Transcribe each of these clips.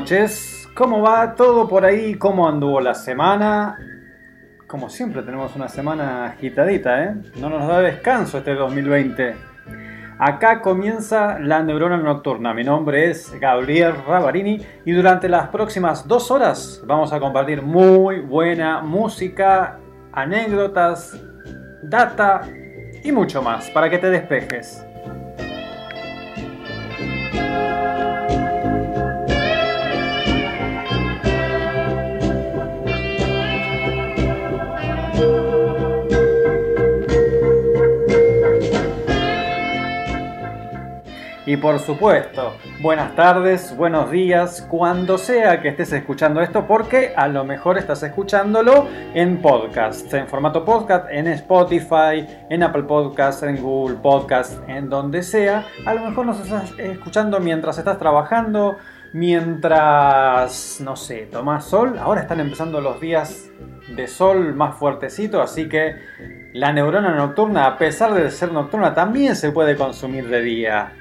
Noches, ¿cómo va todo por ahí? ¿Cómo anduvo la semana? Como siempre tenemos una semana agitadita, ¿eh? No nos da descanso este 2020. Acá comienza la neurona nocturna. Mi nombre es Gabriel Ravarini y durante las próximas dos horas vamos a compartir muy buena música, anécdotas, data y mucho más para que te despejes. Y por supuesto, buenas tardes, buenos días, cuando sea que estés escuchando esto, porque a lo mejor estás escuchándolo en podcast, en formato podcast, en Spotify, en Apple Podcast, en Google Podcast, en donde sea. A lo mejor nos estás escuchando mientras estás trabajando, mientras, no sé, tomás sol. Ahora están empezando los días de sol más fuertecito, así que la neurona nocturna, a pesar de ser nocturna, también se puede consumir de día.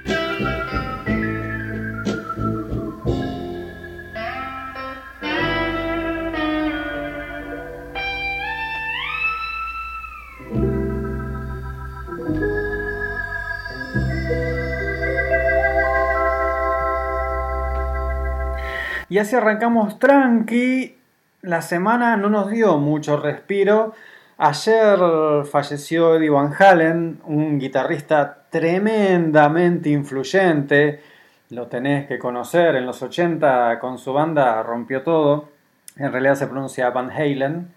Y así arrancamos tranqui. La semana no nos dio mucho respiro. Ayer falleció Eddie Van Halen, un guitarrista tremendamente influyente. Lo tenés que conocer. En los 80 con su banda rompió todo. En realidad se pronuncia Van Halen.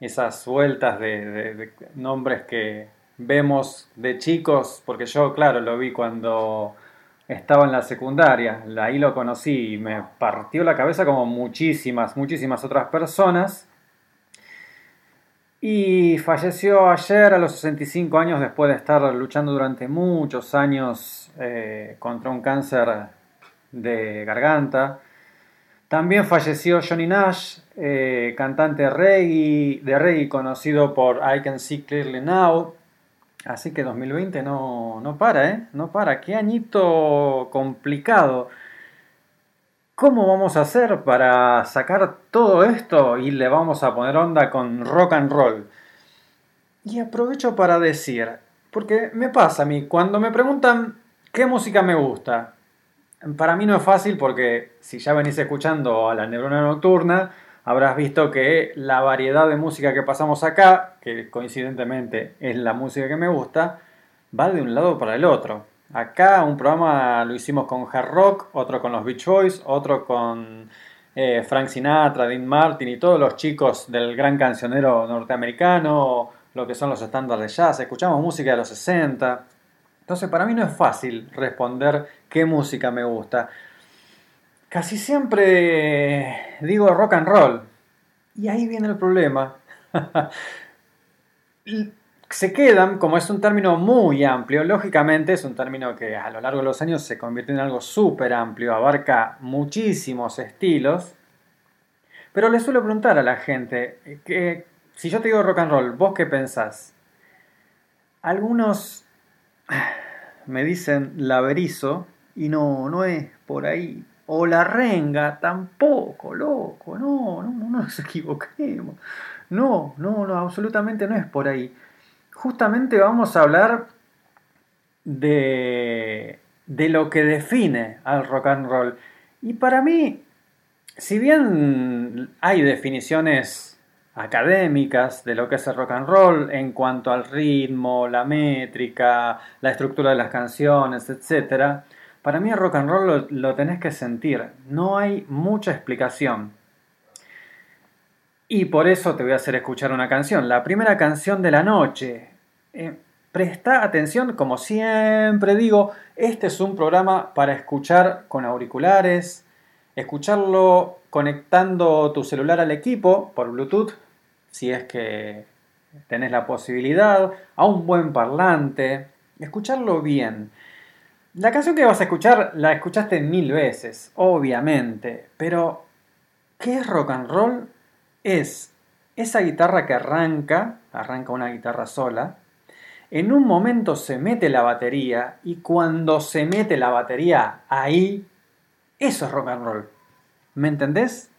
Esas vueltas de, de- de nombres que vemos de chicos, porque yo, claro, lo vi cuando estaba en la secundaria. Ahí lo conocí y me partió la cabeza como muchísimas, muchísimas otras personas. Y falleció ayer a los 65 años después de estar luchando durante muchos años eh, contra un cáncer de garganta. También falleció Johnny Nash, eh, cantante de reggae conocido por I Can See Clearly Now. Así que 2020 no, no para, ¿eh? No para. Qué añito complicado. ¿Cómo vamos a hacer para sacar todo esto y le vamos a poner onda con rock and roll? Y aprovecho para decir, porque me pasa a mí, cuando me preguntan qué música me gusta, para mí no es fácil porque si ya venís escuchando a la neurona nocturna, habrás visto que la variedad de música que pasamos acá, que coincidentemente es la música que me gusta, va de un lado para el otro. Acá un programa lo hicimos con hard rock, otro con los Beach Boys, otro con eh, Frank Sinatra, Dean Martin y todos los chicos del gran cancionero norteamericano, lo que son los estándares de jazz, escuchamos música de los 60. Entonces para mí no es fácil responder qué música me gusta. Casi siempre digo rock and roll. Y ahí viene el problema. se quedan, como es un término muy amplio, lógicamente es un término que a lo largo de los años se convierte en algo súper amplio, abarca muchísimos estilos, pero le suelo preguntar a la gente, que, si yo te digo rock and roll, ¿vos qué pensás? Algunos me dicen laberizo y no, no es por ahí. O la renga, tampoco, loco, no, no, no nos equivoquemos. No, no, no, absolutamente no es por ahí justamente vamos a hablar de, de lo que define al rock and roll. Y para mí, si bien hay definiciones académicas de lo que es el rock and roll en cuanto al ritmo, la métrica, la estructura de las canciones, etc., para mí el rock and roll lo, lo tenés que sentir. No hay mucha explicación. Y por eso te voy a hacer escuchar una canción, la primera canción de la noche. Eh, presta atención, como siempre digo, este es un programa para escuchar con auriculares, escucharlo conectando tu celular al equipo por Bluetooth, si es que tenés la posibilidad, a un buen parlante, escucharlo bien. La canción que vas a escuchar la escuchaste mil veces, obviamente, pero ¿qué es rock and roll? es esa guitarra que arranca, arranca una guitarra sola, en un momento se mete la batería y cuando se mete la batería ahí, eso es rock and roll. ¿Me entendés?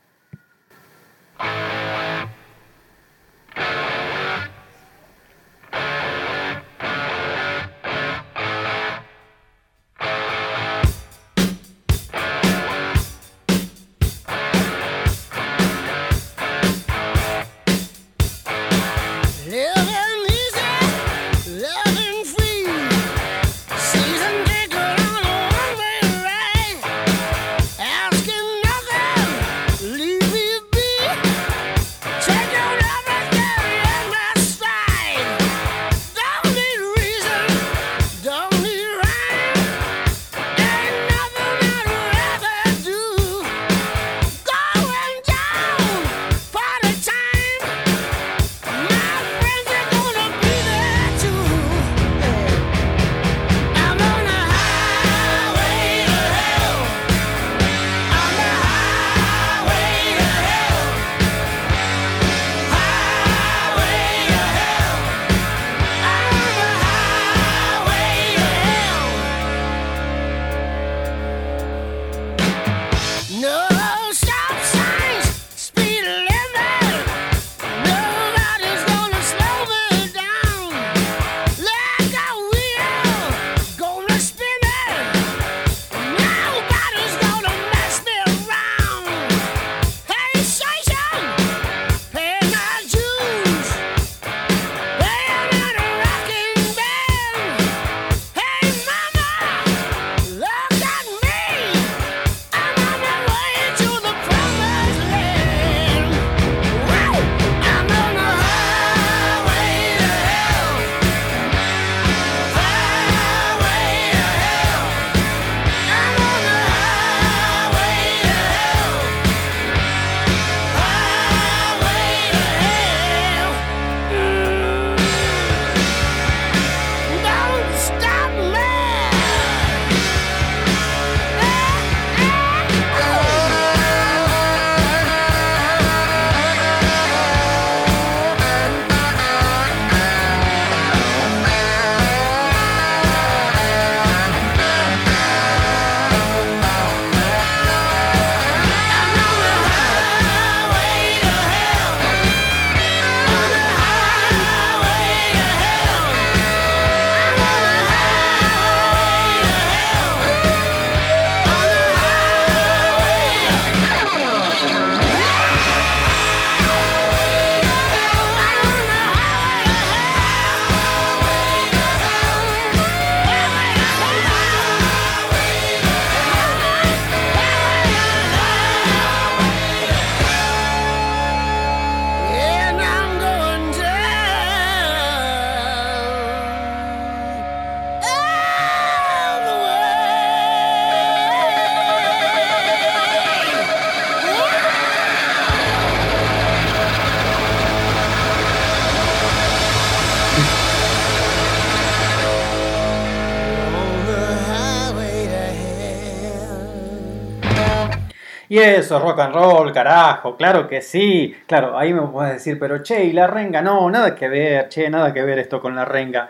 Eso es rock and roll, carajo, claro que sí. Claro, ahí me puedes decir, pero che, y la renga, no, nada que ver, che, nada que ver esto con la renga.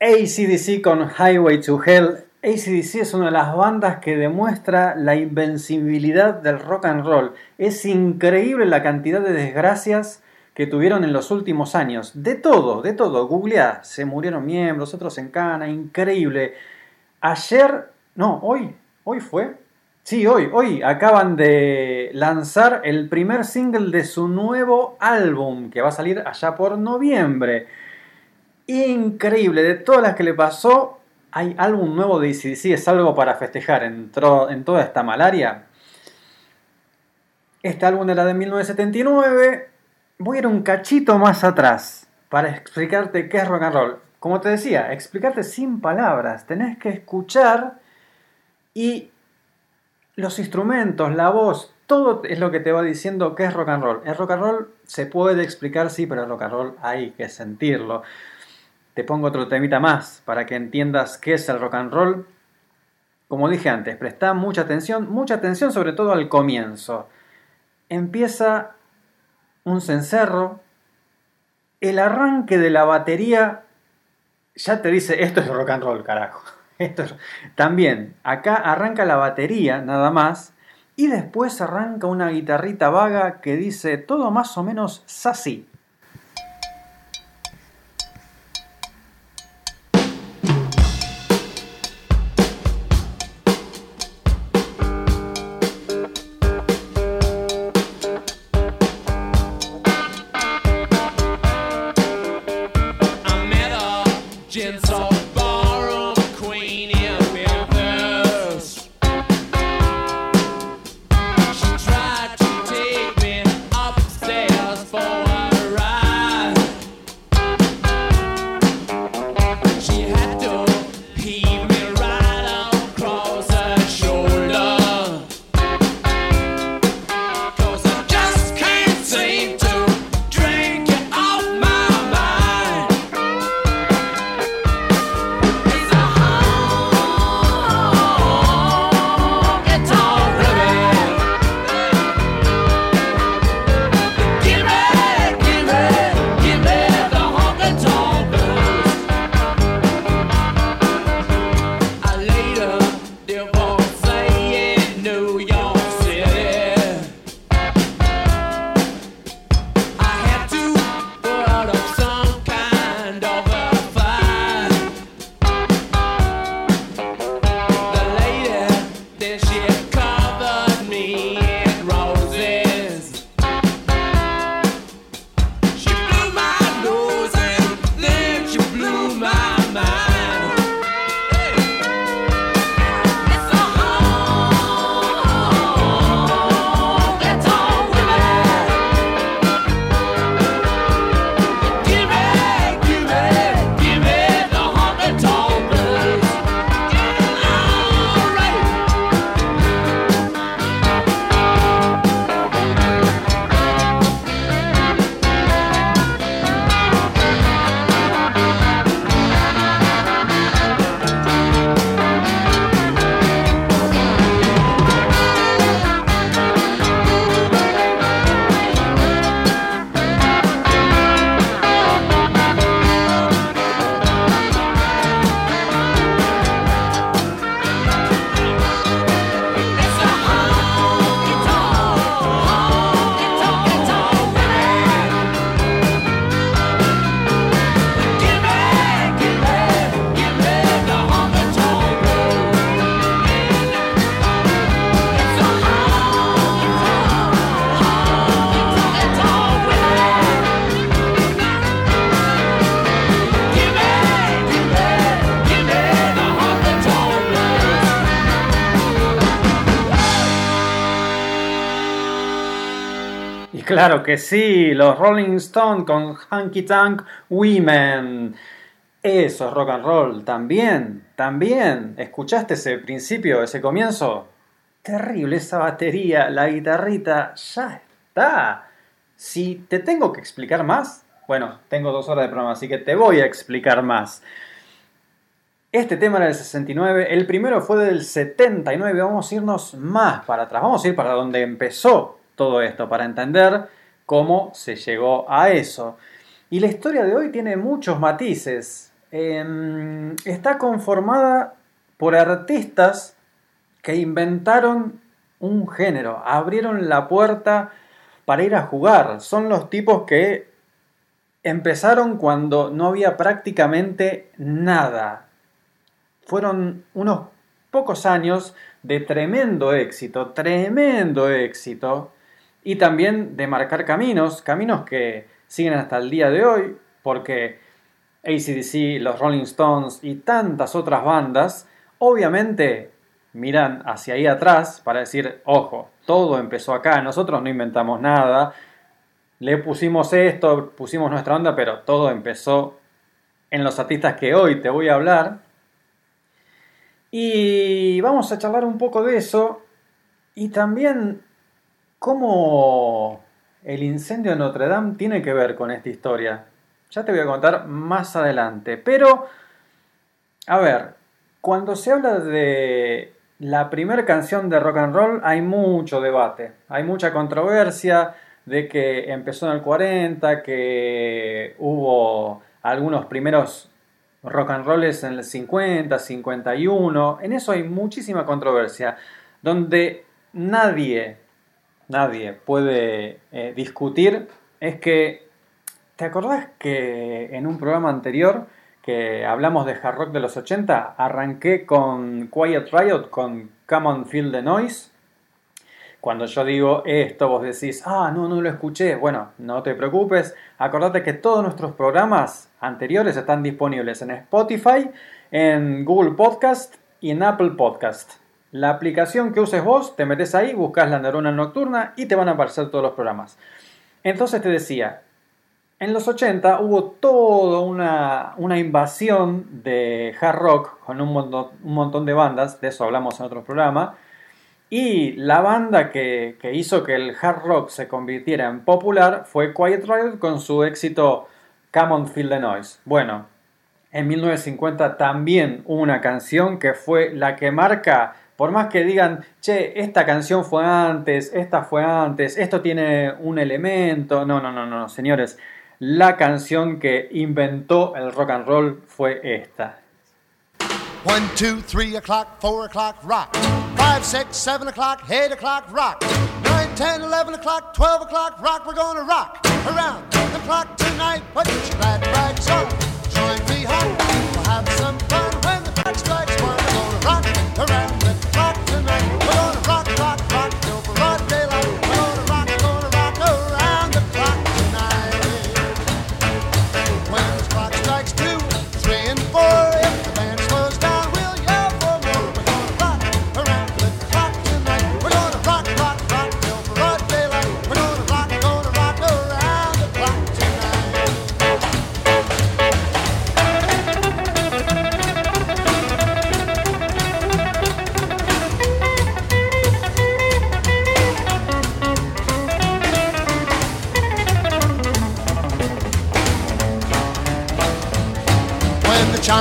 ACDC con Highway to Hell. ACDC es una de las bandas que demuestra la invencibilidad del rock and roll. Es increíble la cantidad de desgracias que tuvieron en los últimos años. De todo, de todo. Googleá, se murieron miembros, otros en cana, increíble. Ayer, no, hoy, hoy fue. Sí, hoy, hoy acaban de lanzar el primer single de su nuevo álbum que va a salir allá por noviembre. Increíble, de todas las que le pasó, hay álbum nuevo de ACDC, es algo para festejar en, en toda esta malaria. Este álbum era de 1979. Voy a ir un cachito más atrás para explicarte qué es rock and roll. Como te decía, explicarte sin palabras. Tenés que escuchar y los instrumentos, la voz, todo es lo que te va diciendo qué es rock and roll. El rock and roll se puede explicar, sí, pero el rock and roll hay que sentirlo. Te pongo otro temita más para que entiendas qué es el rock and roll. Como dije antes, presta mucha atención, mucha atención sobre todo al comienzo. Empieza un cencerro, el arranque de la batería ya te dice, esto es rock and roll, carajo. Esto es- También, acá arranca la batería nada más y después arranca una guitarrita vaga que dice todo más o menos sassy. Claro que sí, los Rolling Stones con Hanky Tank Women. Eso es rock and roll, también, también. ¿Escuchaste ese principio, ese comienzo? Terrible esa batería, la guitarrita, ya está. Si te tengo que explicar más, bueno, tengo dos horas de programa, así que te voy a explicar más. Este tema era del 69, el primero fue del 79, vamos a irnos más para atrás, vamos a ir para donde empezó todo esto, para entender cómo se llegó a eso. Y la historia de hoy tiene muchos matices. Em, está conformada por artistas que inventaron un género, abrieron la puerta para ir a jugar. Son los tipos que empezaron cuando no había prácticamente nada. Fueron unos pocos años de tremendo éxito, tremendo éxito, y también de marcar caminos, caminos que siguen hasta el día de hoy, porque ACDC, los Rolling Stones y tantas otras bandas, obviamente miran hacia ahí atrás para decir, ojo, todo empezó acá, nosotros no inventamos nada, le pusimos esto, pusimos nuestra onda, pero todo empezó en los artistas que hoy te voy a hablar. Y vamos a charlar un poco de eso y también cómo el incendio de Notre Dame tiene que ver con esta historia. Ya te voy a contar más adelante. Pero, a ver, cuando se habla de la primera canción de rock and roll hay mucho debate, hay mucha controversia de que empezó en el 40, que hubo algunos primeros rock and rolls en el 50, 51, en eso hay muchísima controversia, donde nadie, nadie puede eh, discutir es que, ¿te acordás que en un programa anterior que hablamos de hard rock de los 80, arranqué con Quiet Riot, con Come on Feel the Noise? Cuando yo digo esto, vos decís, ah, no, no lo escuché. Bueno, no te preocupes. Acordate que todos nuestros programas anteriores están disponibles en Spotify, en Google Podcast y en Apple Podcast. La aplicación que uses vos, te metes ahí, buscas la neurona nocturna y te van a aparecer todos los programas. Entonces te decía, en los 80 hubo toda una, una invasión de hard rock con un montón, un montón de bandas, de eso hablamos en otro programa. Y la banda que, que, hizo que el hard rock se convirtiera en popular fue Quiet Riot con su éxito Come on Feel the Noise. Bueno, en 1950 también hubo una canción que fue la que marca, por más que digan, che, esta canción fue antes, esta fue antes, esto tiene un elemento. No, no, no, no, señores. La canción que inventó el rock and roll fue esta. One, two, three o'clock, four o'clock, rock. Five, six, seven o'clock, eight o'clock, rock. Nine, ten, eleven o'clock, twelve o'clock, rock. We're gonna rock around the clock tonight. Put your glad rags on. Join me home. We'll have some fun when the clock strikes one. We're gonna rock around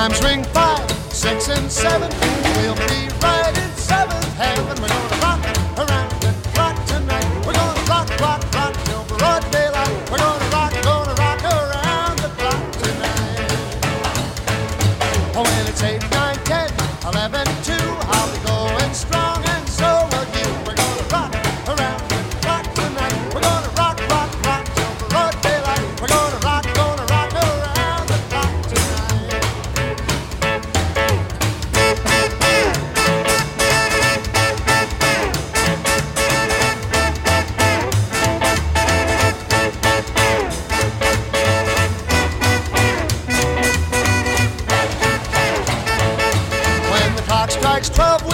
chimes ring five, six, and seven, next 12 weeks.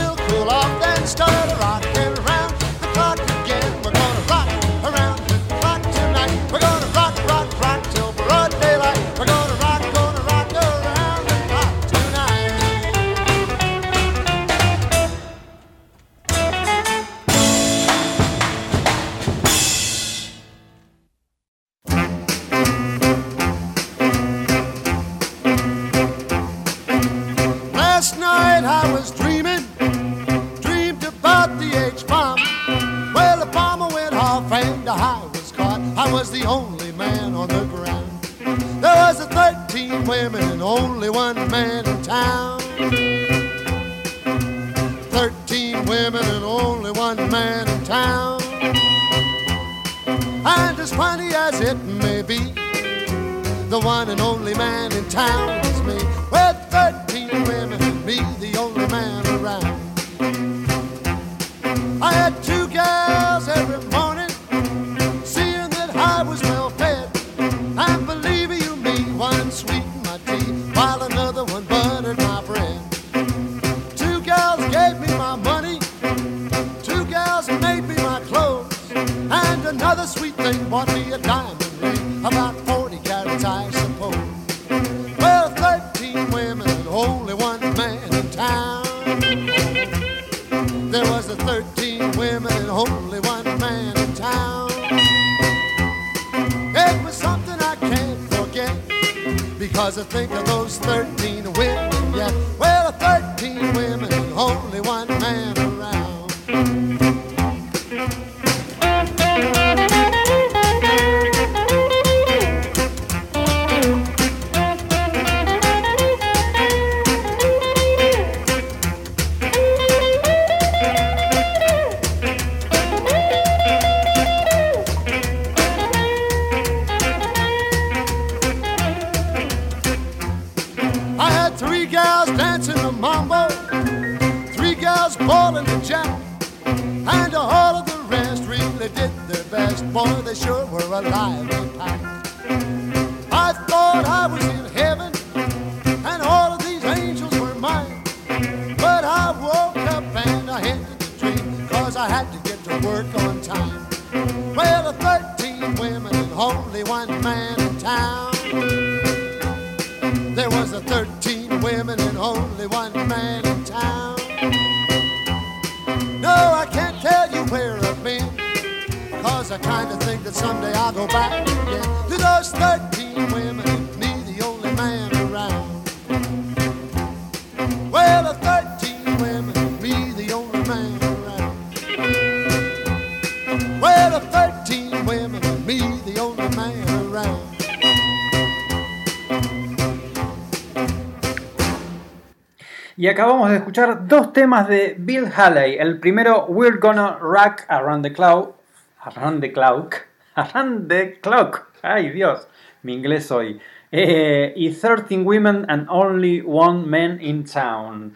Acabamos de escuchar dos temas de Bill Haley. El primero, We're Gonna Rock Around the Clock. Around the Clock. Around the Clock. Ay Dios, mi inglés hoy. Eh, y 13 Women and Only One Man in Town.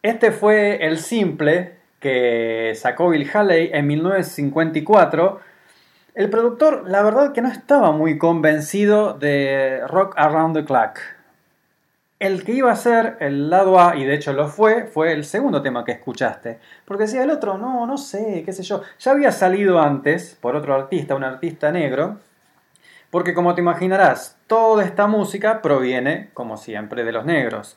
Este fue el simple que sacó Bill Haley en 1954. El productor, la verdad que no estaba muy convencido de Rock Around the Clock. El que iba a ser el lado A, y de hecho lo fue, fue el segundo tema que escuchaste. Porque decía el otro, no, no sé, qué sé yo. Ya había salido antes por otro artista, un artista negro. Porque como te imaginarás, toda esta música proviene, como siempre, de los negros.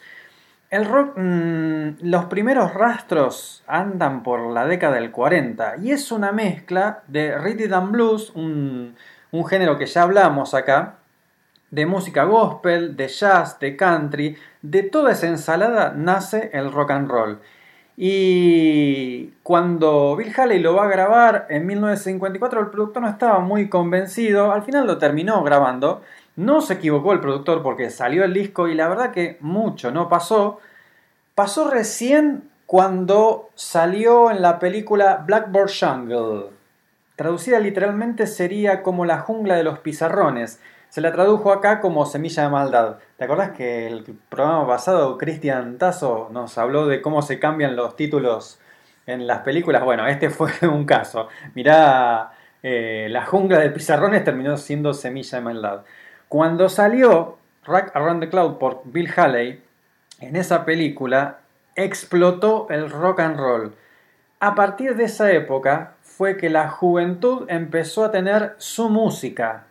El rock, mm, los primeros rastros andan por la década del 40 y es una mezcla de rhythm and blues, un, un género que ya hablamos acá, de música gospel, de jazz, de country, de toda esa ensalada nace el rock and roll. Y cuando Bill Haley lo va a grabar en 1954, el productor no estaba muy convencido, al final lo terminó grabando, no se equivocó el productor porque salió el disco y la verdad que mucho no pasó. Pasó recién cuando salió en la película Blackboard Jungle. Traducida literalmente sería como la jungla de los pizarrones. Se la tradujo acá como Semilla de Maldad. ¿Te acordás que el programa pasado Cristian Tazo nos habló de cómo se cambian los títulos en las películas? Bueno, este fue un caso. Mirá, eh, la jungla de pizarrones terminó siendo Semilla de Maldad. Cuando salió Rock Around the Cloud por Bill Haley, en esa película explotó el rock and roll. A partir de esa época fue que la juventud empezó a tener su música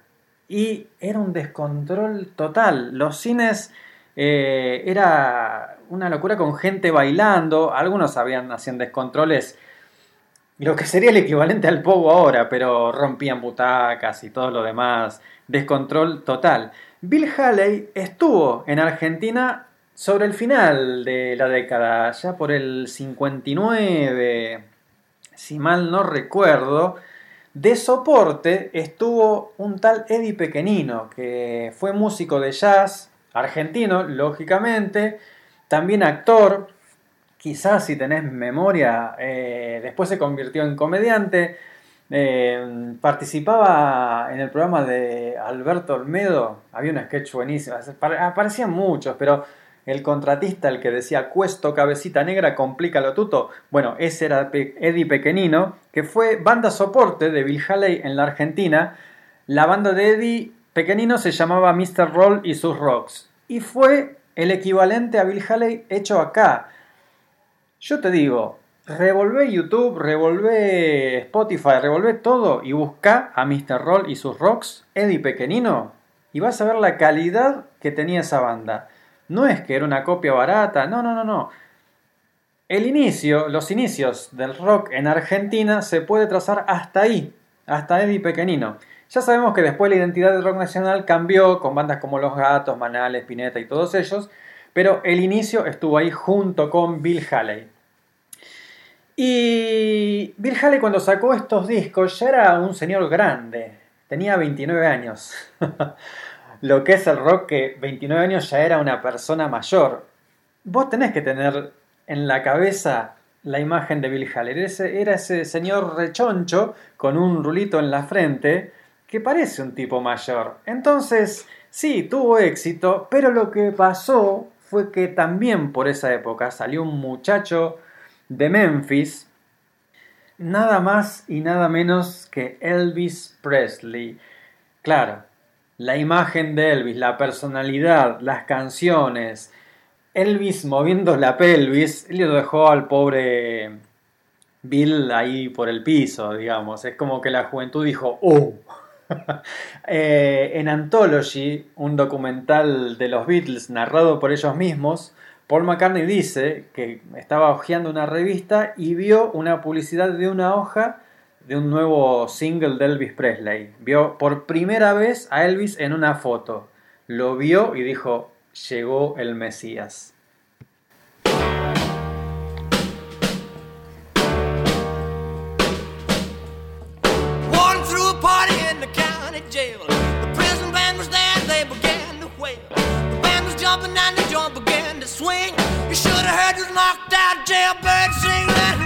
y era un descontrol total. Los cines eh, era una locura con gente bailando, algunos habían, hacían descontroles, lo que sería el equivalente al pogo ahora, pero rompían butacas y todo lo demás, descontrol total. Bill Haley estuvo en Argentina sobre el final de la década, ya por el 59, si mal no recuerdo, De soporte estuvo un tal Eddie Pequenino, que fue músico de jazz, argentino, lógicamente, también actor, quizás si tenés memoria, eh, después se convirtió en comediante, eh, participaba en el programa de Alberto Olmedo, había un sketch buenísimo, apare- aparecían muchos, pero el contratista, el que decía Cuesto Cabecita Negra, complícalo tuto, bueno, ese era Eddie Pequenino, que fue banda soporte de Bill Haley en la Argentina, la banda de Eddie Pequenino se llamaba Mr. Roll y sus Rocks, y fue el equivalente a Bill Haley hecho acá, yo te digo, revolvé YouTube, revolvé Spotify, revolvé todo y busca a Mr. Roll y sus rocks, Eddie Pequenino, y vas a ver la calidad que tenía esa banda. No es que era una copia barata, no, no, no, no. El inicio, los inicios del rock en Argentina se puede trazar hasta ahí, hasta Eddie Pequenino. Ya sabemos que después la identidad del rock nacional cambió con bandas como Los Gatos, Manales, Pineta y todos ellos, pero el inicio estuvo ahí junto con Bill Haley. Y Bill Haley cuando sacó estos discos ya era un señor grande, tenía 29 años. Lo que es el rock que 29 años ya era una persona mayor. Vos tenés que tener en la cabeza la imagen de Bill Haley. Ese- era ese señor rechoncho con un rulito en la frente que parece un tipo mayor. Entonces, sí, tuvo éxito, pero lo que pasó fue que también por esa época salió un muchacho de Memphis, nada más y nada menos que Elvis Presley. Claro, la imagen de Elvis, la personalidad, las canciones, Elvis moviendo la pelvis, él lo dejó al pobre Bill ahí por el piso, digamos. Es como que la juventud dijo, ¡oh! Eh, en Anthology, un documental de los Beatles narrado por ellos mismos, Paul McCartney dice que estaba hojeando una revista y vio una publicidad de una hoja de un nuevo single de Elvis Presley. Vio por primera vez a Elvis en una foto. Lo vio y dijo, llegó el Mesías. Jumping and the joint began to swing. You should have heard this knocked out jailbird sing, let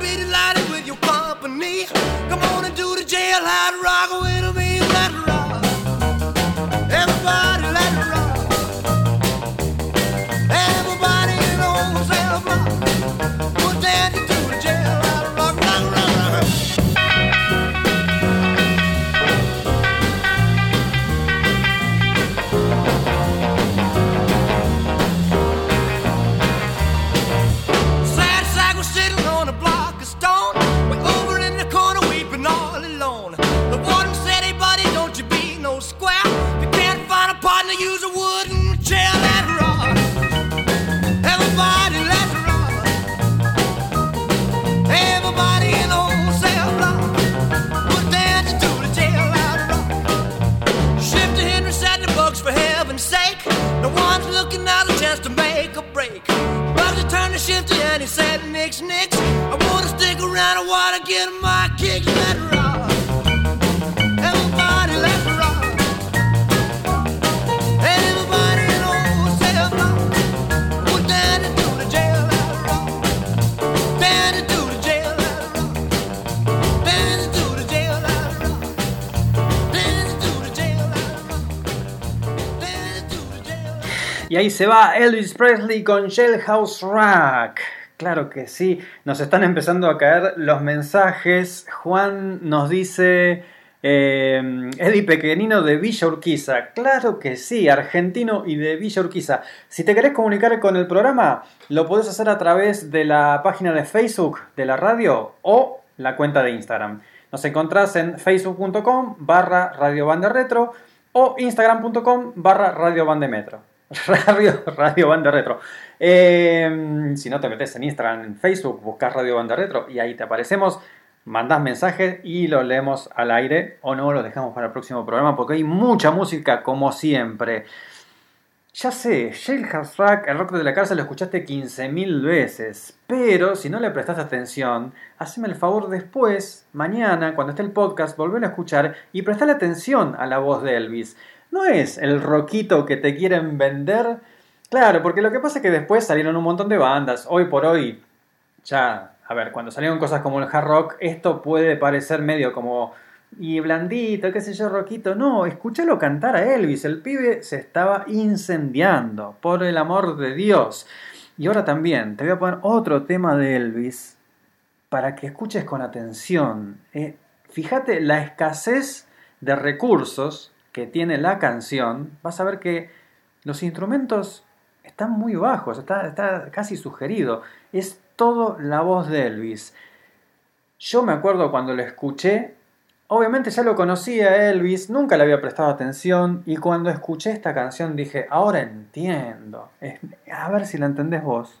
be delighted with your company. Come on and do the jailhouse rock with me Y ahí se va Elvis Presley con Jailhouse Rock. Claro que sí, nos están empezando a caer los mensajes. Juan nos dice, Eh, Eddie Pequeñino de Villa Urquiza. Claro que sí, argentino y de Villa Urquiza. Si te querés comunicar con el programa, lo podés hacer a través de la página de Facebook de la radio o la cuenta de Instagram. Nos encontrás en facebook.com barra Radio Retro o instagram.com barra Radio Metro. Radio, Radio Banda Retro. Eh, si no te metes en Instagram, en Facebook, buscas Radio Banda Retro y ahí te aparecemos. Mandás mensajes y lo leemos al aire o no, lo dejamos para el próximo programa porque hay mucha música como siempre. Ya sé, Jailhouse Rock, el rock de la cárcel lo escuchaste 15.000 veces, pero si no le prestaste atención, haceme el favor después, mañana, cuando esté el podcast, volver a escuchar y prestarle atención a la voz de Elvis. No es el rockito que te quieren vender. Claro, porque lo que pasa es que después salieron un montón de bandas. Hoy por hoy, ya, a ver, cuando salieron cosas como el hard rock, esto puede parecer medio como y blandito, qué sé yo, roquito. No, escúchalo cantar a Elvis. El pibe se estaba incendiando, por el amor de Dios. Y ahora también te voy a poner otro tema de Elvis para que escuches con atención. Eh, fíjate la escasez de recursos que tiene la canción. Vas a ver que los instrumentos están muy bajos, está, está casi sugerido. Es todo la voz de Elvis. Yo me acuerdo cuando lo escuché, Obviamente ya lo conocía Elvis, nunca le había prestado atención y cuando escuché esta canción dije, ahora entiendo. A ver si la entendés vos.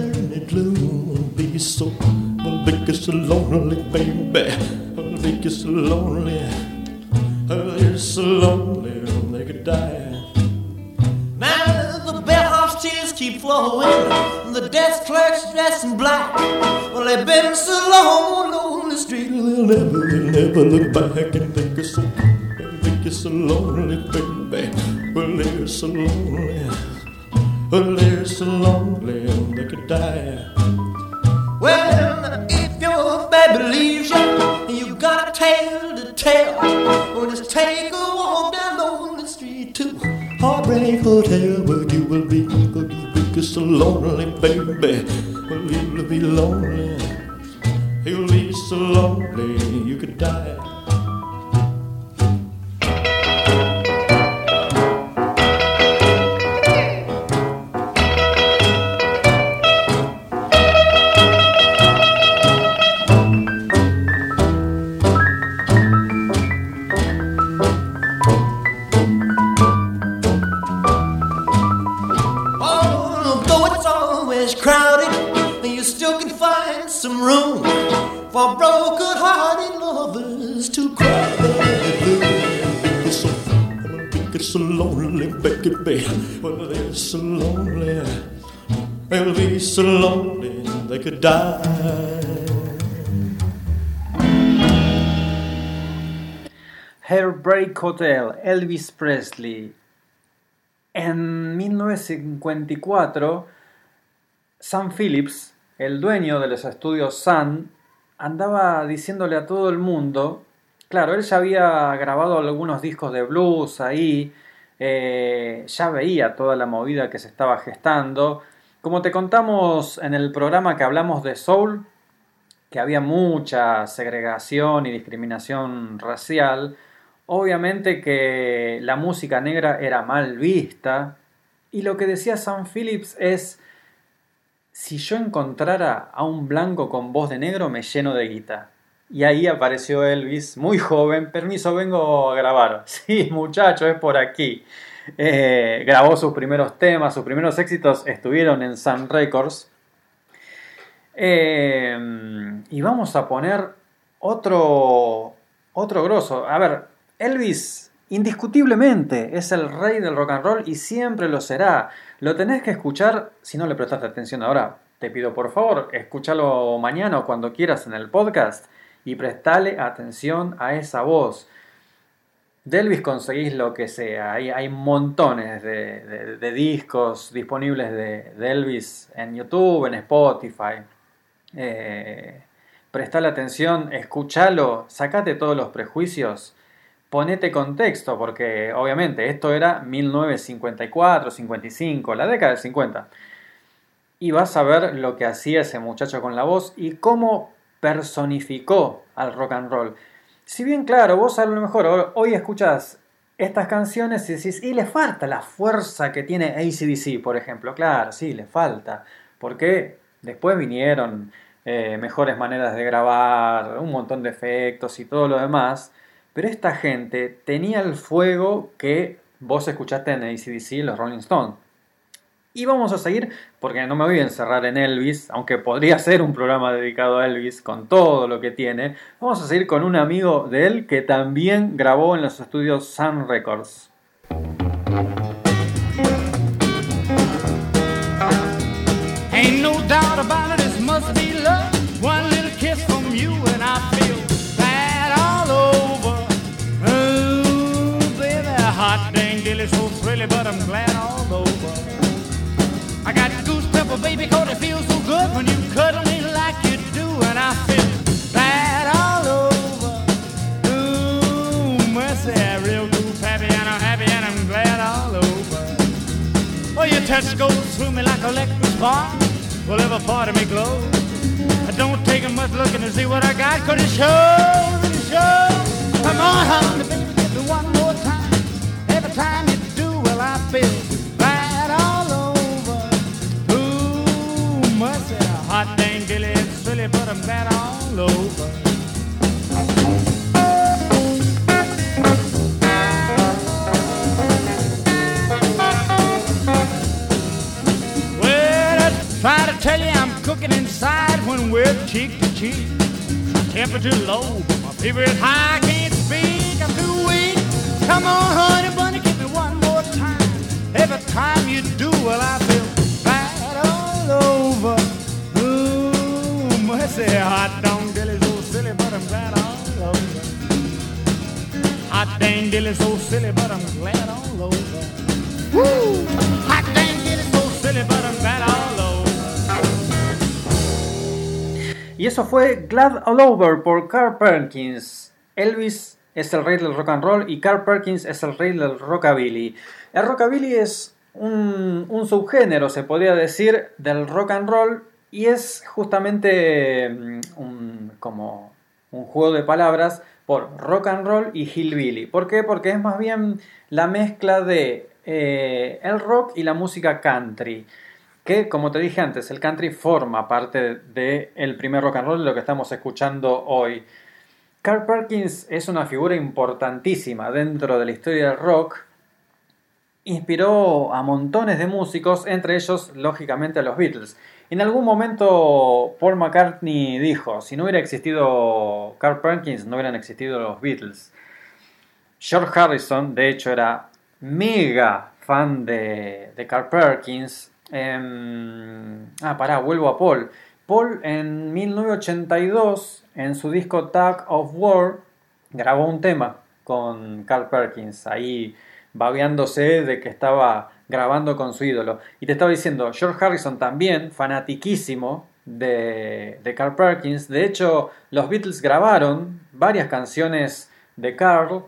in the gloom. Be so, so lonely, baby. Well, be so lonely. Oh, you're so lonely, they could die. Now the bellhop's tears keep flowing. The desk clerk's dressed in black. Well, they've been so long on the street, they'll never, they'll never look back and think it's so, think it's so lonely, baby. Well, they're so lonely. Well, they're so lonely, they could die. Well, if your baby leaves you, you got a tale to tell, well, just take a walk down lonely street to Heartbreak Hotel, where you will be, where you will be so lonely, baby. Well, you'll be lonely, you'll be so lonely, you could die. So lonely, baby. Well, they're so lonely. They'll be so lonely they could die. Hairbreak Hotel, Elvis Presley. En 1954, Sam Phillips, el dueño de los estudios Sun, andaba diciéndole a todo el mundo, claro, él ya había grabado algunos discos de blues ahí, eh, ya veía toda la movida que se estaba gestando. Como te contamos en el programa que hablamos de Soul, que había mucha segregación y discriminación racial, obviamente que la música negra era mal vista, y lo que decía Sam Phillips es, si yo encontrara a un blanco con voz de negro, me lleno de guita. Y ahí apareció Elvis, muy joven, permiso, vengo a grabar. Sí, muchacho, es por aquí. Eh, grabó sus primeros temas, sus primeros éxitos estuvieron en Sun Records. Eh, y vamos a poner otro, otro grosso. A ver, Elvis, indiscutiblemente, es el rey del rock and roll y siempre lo será. Lo tenés que escuchar, si no le prestaste atención ahora, te pido por favor, escúchalo mañana o cuando quieras en el podcast y prestale atención a esa voz. De Elvis conseguís lo que sea. Hay, hay montones de, discos disponibles de, de Elvis en YouTube, en Spotify. Eh, prestale atención, escúchalo, sacate todos los prejuicios, ponete contexto, porque obviamente esto era 1954, 55, la década del 50. Y vas a ver lo que hacía ese muchacho con la voz y cómo personificó al rock and roll. Si bien, claro, vos a lo mejor hoy escuchas estas canciones y decís, y le falta la fuerza que tiene ACDC, por ejemplo. Claro, sí, le falta. Porque después vinieron eh, mejores maneras de grabar, un montón de efectos y todo lo demás. Pero esta gente tenía el fuego que vos escuchaste en ACDC, los Rolling Stones. Y vamos a seguir, porque no me voy a encerrar en Elvis, aunque podría ser un programa dedicado a Elvis con todo lo que tiene. Vamos a seguir con un amigo de él que también grabó en los estudios Sun Records. No doubt about it, must be love. One little kiss from you and I feel bad all over. Baby, cause it feels so good when you cuddle me like you do, and I feel bad all over. Ooh, mercy, real cool, happy, and I'm happy, and I'm glad all over. Well, your touch goes through me like a electric spark. Will every part of me glow. I don't take a much looking to see what I got, cause it shows, it shows. Come on, honey, baby, give me one more time. Every time you do, well, I feel hot dang dilly, it's silly, but I'm bad all over. Well, I try to tell you I'm cooking inside when we're cheek to cheek. Temperature low, but my fever is high. I can't speak, I'm too weak. Come on, honey bunny, give me one more time. Every time you do, well, I feel So glad all over. Y eso fue Glad All Over por Carl Perkins. Elvis es el rey del rock and roll y Carl Perkins es el rey del rockabilly. El rockabilly es un, un subgénero, se podría decir, del rock and roll y es justamente mm, como un juego de palabras por rock and roll y hillbilly. ¿Por qué? Porque es más bien la mezcla de eh, el rock y la música country que como te dije antes, el country forma parte del primer rock and roll de lo que estamos escuchando hoy. Carl Perkins es una figura importantísima dentro de la historia del rock. Inspiró a montones de músicos, entre ellos, lógicamente, a los Beatles. En algún momento Paul McCartney dijo, si no hubiera existido Carl Perkins, no hubieran existido los Beatles. George Harrison, de hecho, era mega fan de, Carl Perkins. Em, ah, pará, vuelvo a Paul. Paul en 1982, en su disco Tag of War, grabó un tema con Carl Perkins, ahí babeándose de que estaba grabando con su ídolo. Y te estaba diciendo, George Harrison también, fanatiquísimo de, de Carl Perkins. De hecho, los Beatles grabaron varias canciones de Carl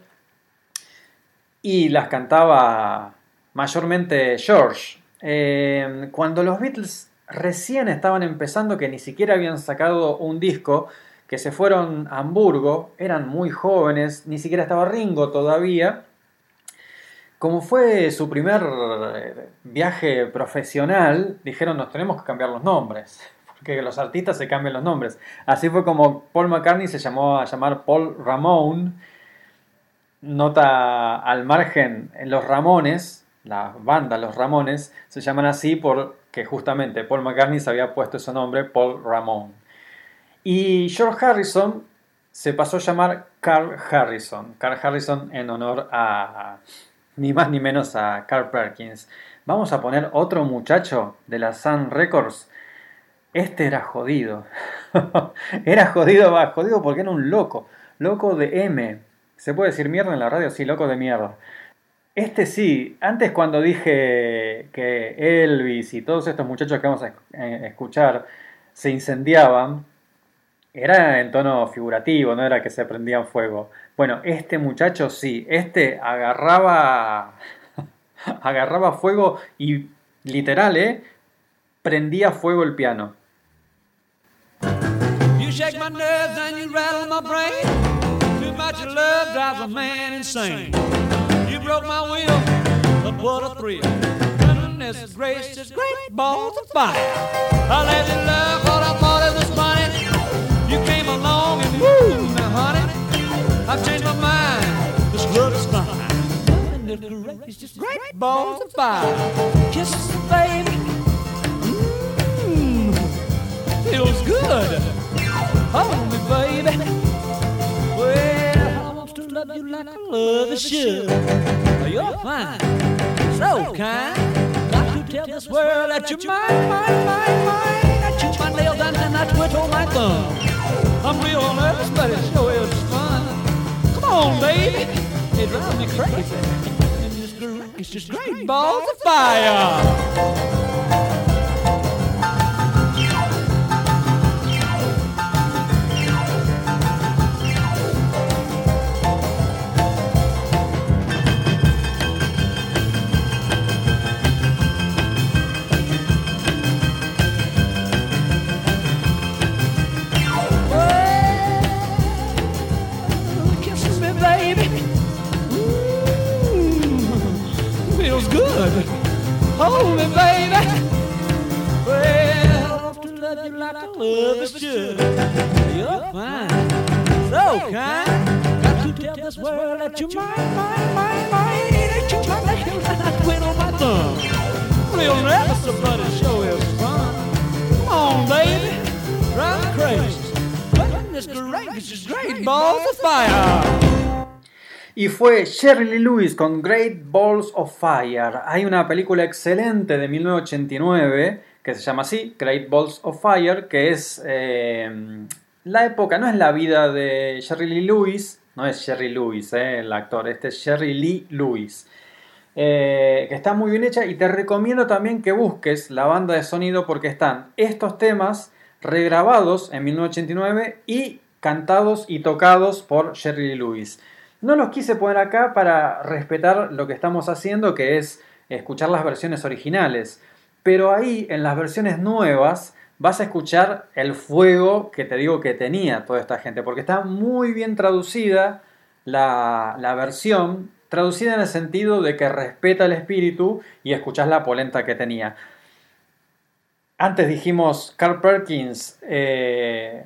y las cantaba mayormente George. Eh, cuando los Beatles recién estaban empezando, que ni siquiera habían sacado un disco, que se fueron a Hamburgo, eran muy jóvenes, ni siquiera estaba Ringo todavía. Como fue su primer eh, viaje profesional, dijeron nos tenemos que cambiar los nombres, porque los artistas se cambian los nombres. Así fue como Paul McCartney se llamó a llamar Paul Ramón. Nota al margen, en los Ramones, la banda Los Ramones, se llaman así porque justamente Paul McCartney se había puesto ese nombre, Paul Ramón. Y George Harrison se pasó a llamar Carl Harrison. Carl Harrison en honor a ni más ni menos a Carl Perkins. Vamos a poner otro muchacho de la Sun Records. Este era jodido. era jodido, va, jodido porque era un loco. Loco de M. ¿Se puede decir mierda en la radio? Sí, loco de mierda. Este sí, antes cuando dije que Elvis y todos estos muchachos que vamos a eh, escuchar se incendiaban, era en tono figurativo, no era que se prendían fuego. Bueno, este muchacho sí, este agarraba agarraba fuego y literal, ¿eh? Prendía fuego el piano. You shake my nerves and you rattle my brain. Too much love drives a man insane. You broke my will, but what a thrill. Goodness gracious, great balls of fire. I let you love I've changed my mind. This love is fine. Goodness gracious, great balls of fire. Kisses, baby. Mmm, feels good. Hold me, baby. Well, I want to love you like I love a should. You're fine, so kind. Got to tell this world that you're mine, mine, mine, mine. I chew my nails and I twiddle my thumb. I'm real nervous, but it sure is on, baby. It drives me crazy. And this great, it's just great balls of fire. Feels good. Hold me, baby. Well, I love to love you like I love is should. You're fine, so kind. Got to tell this world that you're mine, mine, mine, mine. That you're my nails and I twiddle my thumb. Real nervous, but it sure is fun. Come on, baby, drive me crazy. Goodness gracious, great balls of fire. Y fue Lee Lewis con Great Balls of Fire. Hay una película excelente de 1989 que se llama así, Great Balls of Fire, que es eh, la época, no es la vida de Jerry Lee Lewis, no es Jerry Lewis eh, el actor, este es Jerry Lee Lewis. eh, que está muy bien hecha y te recomiendo también que busques la banda de sonido porque están estos temas regrabados en 1989 y cantados y tocados por Lee Lewis. No los quise poner acá para respetar lo que estamos haciendo, que es escuchar las versiones originales. Pero ahí, en las versiones nuevas, vas a escuchar el fuego que te digo que tenía toda esta gente, porque está muy bien traducida la, la versión, traducida en el sentido de que respeta el espíritu y escuchás la polenta que tenía. Antes dijimos Carl Perkins, eh,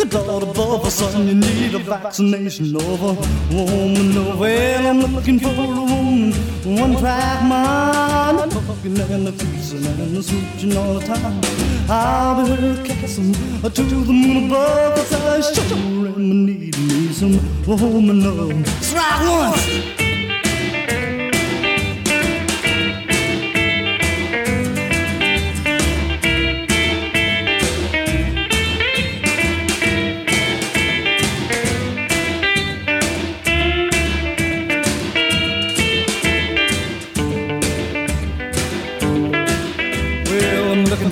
Good Lord above, son, you need a vaccination of a woman. Oh, well, I'm looking for a woman, one track mind, talking and a kissing and a switching all the time. I'll be her castle to the moon above, cause I sure am needing me some woman love. Strike once.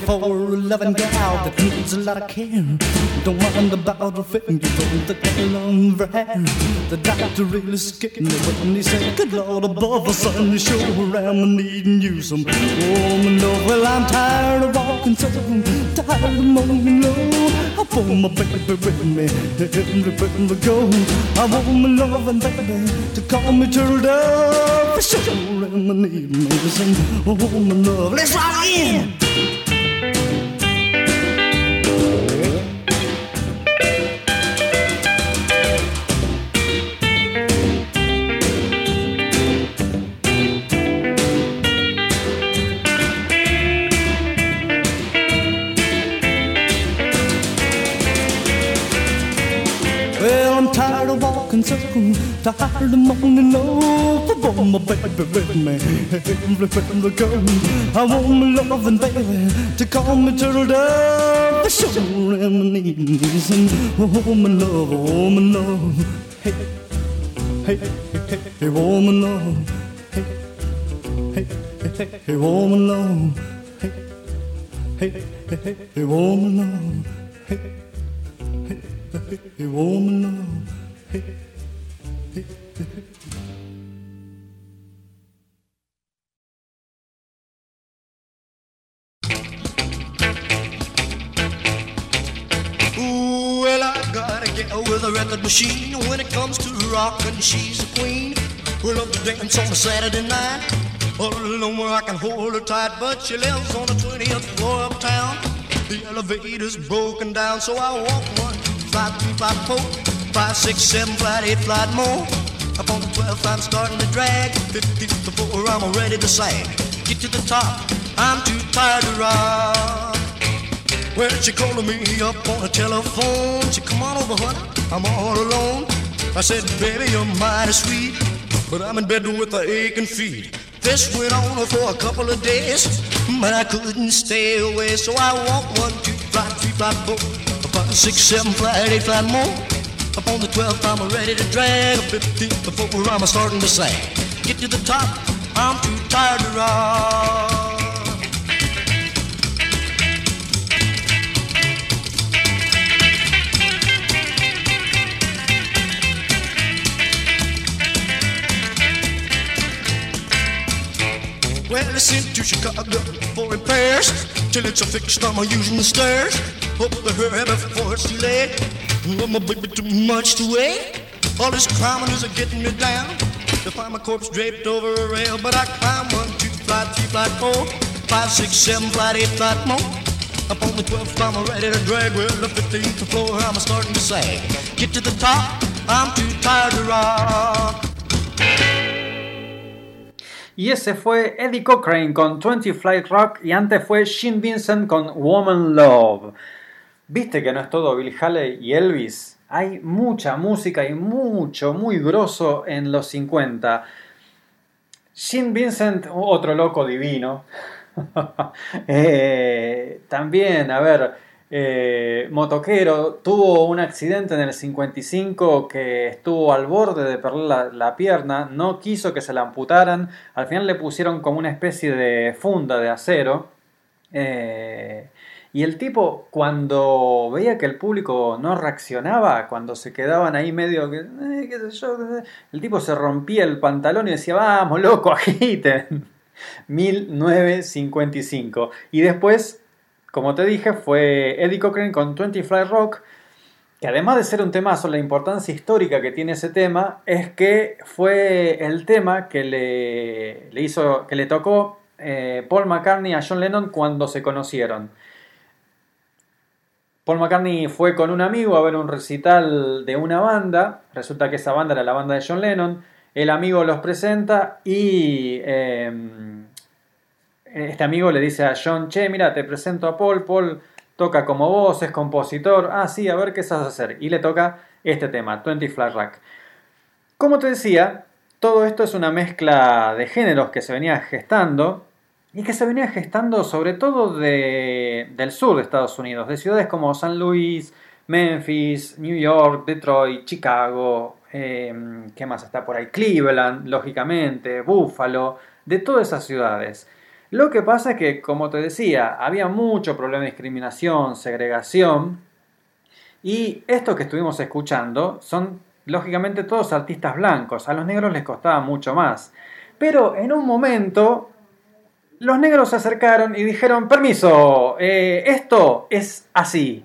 For a loving gal that needs a lot of care. Don't mind about her finger, don't the girl on her hair. The doctor really scared me when he said, Good Lord above us, son, you sure am needing you some woman love. Well, I'm tired of walking so, tired of moaning low. I want my baby with me, everywhere we go. I want my loving baby to call me turtle. For am needing me some woman love. Let's rock in! Walking circle, tired of morning love. I want my baby with me everywhere I go. I want my loving baby to call me turtle dove. Show them my knees and oh my love, oh my love. Hey, hey, hey, hey, oh my love. Hey, hey, hey, hey, oh my love. Hey, hey, hey, hey, hey, oh my love. Hey, hey, hey, hey, oh my love. Hey, hey, hey. Well, I gotta get with a record machine. When it comes to rockin', she's a queen. We love to dance on a Saturday night. All alone where I can hold her tight, but she lives on the 20th floor of town. The elevator's broken down, so I walk one, five, three, five, four, five, six, seven, flat, eight, flat more. Up on the 12th, I'm starting to drag. 15th before I'm ready to sag. Get to the top, I'm too tired to rock. Well, she calling me up on the telephone. She come on over, honey, I'm all alone. I said, baby, you're mighty sweet, but I'm in bed with the aching feet. This went on for a couple of days, but I couldn't stay away. So I walked one, two, flight, three, flight, four, five, six, seven, flight, eight, flight more. Up on the 12th, I'm ready to drag. A 15th, before I'm starting to sag. Get to the top, I'm too tired to rock. Well, I sent to Chicago for repairs. Till it's a fixed, I'm using the stairs. Hope to hurry before it's too late. Love my baby too much to wait. All this climbing is getting me down. To find my corpse draped over a rail, but I climb one, two, flight, three, flight, four, five, six, seven, flight, eight, flight more. Up on the 12th, I'm ready to drag. Well, the 15th floor, I'm starting to sag. Get to the top, I'm too tired to rock. Y ese fue Eddie Cochrane con 20 Flight Rock y antes fue Shin Vincent con Woman Love. ¿Viste que no es todo Bill Haley y Elvis? Hay mucha música y mucho, muy grosso en los 50. Shin Vincent, otro loco divino. Eh, también, a ver, eh, motoquero, tuvo un accidente en el 55 que estuvo al borde de perder la, la pierna, no quiso que se la amputaran, al final le pusieron como una especie de funda de acero. eh, y el tipo, cuando veía que el público no reaccionaba, cuando se quedaban ahí medio que, eh, qué sé yo, el tipo se rompía el pantalón y decía, vamos, loco, agiten. 1955. Y después, como te dije, fue Eddie Cochran con 20 Fly Rock, que además de ser un temazo, la importancia histórica que tiene ese tema es que fue el tema que le, le hizo, que le tocó eh, Paul McCartney a John Lennon cuando se conocieron. Paul McCartney fue con un amigo a ver un recital de una banda. Resulta que esa banda era la banda de John Lennon. El amigo los presenta y eh, este amigo le dice a John, che, mira, te presento a Paul. Paul toca como voz, es compositor. Ah, sí, a ver qué sabes hacer. Y le toca este tema, 20 Flash Rack. Como te decía, todo esto es una mezcla de géneros que se venía gestando y que se venía gestando sobre todo de- del sur de Estados Unidos, de ciudades como San Luis, Memphis, New York, Detroit, Chicago, eh, ¿qué más está por ahí? Cleveland, lógicamente, Buffalo, de todas esas ciudades. Lo que pasa es que, como te decía, había mucho problema de discriminación, segregación, y esto que estuvimos escuchando son, lógicamente, todos artistas blancos. A los negros les costaba mucho más. Pero en un momento, los negros se acercaron y dijeron, permiso, eh, esto es así.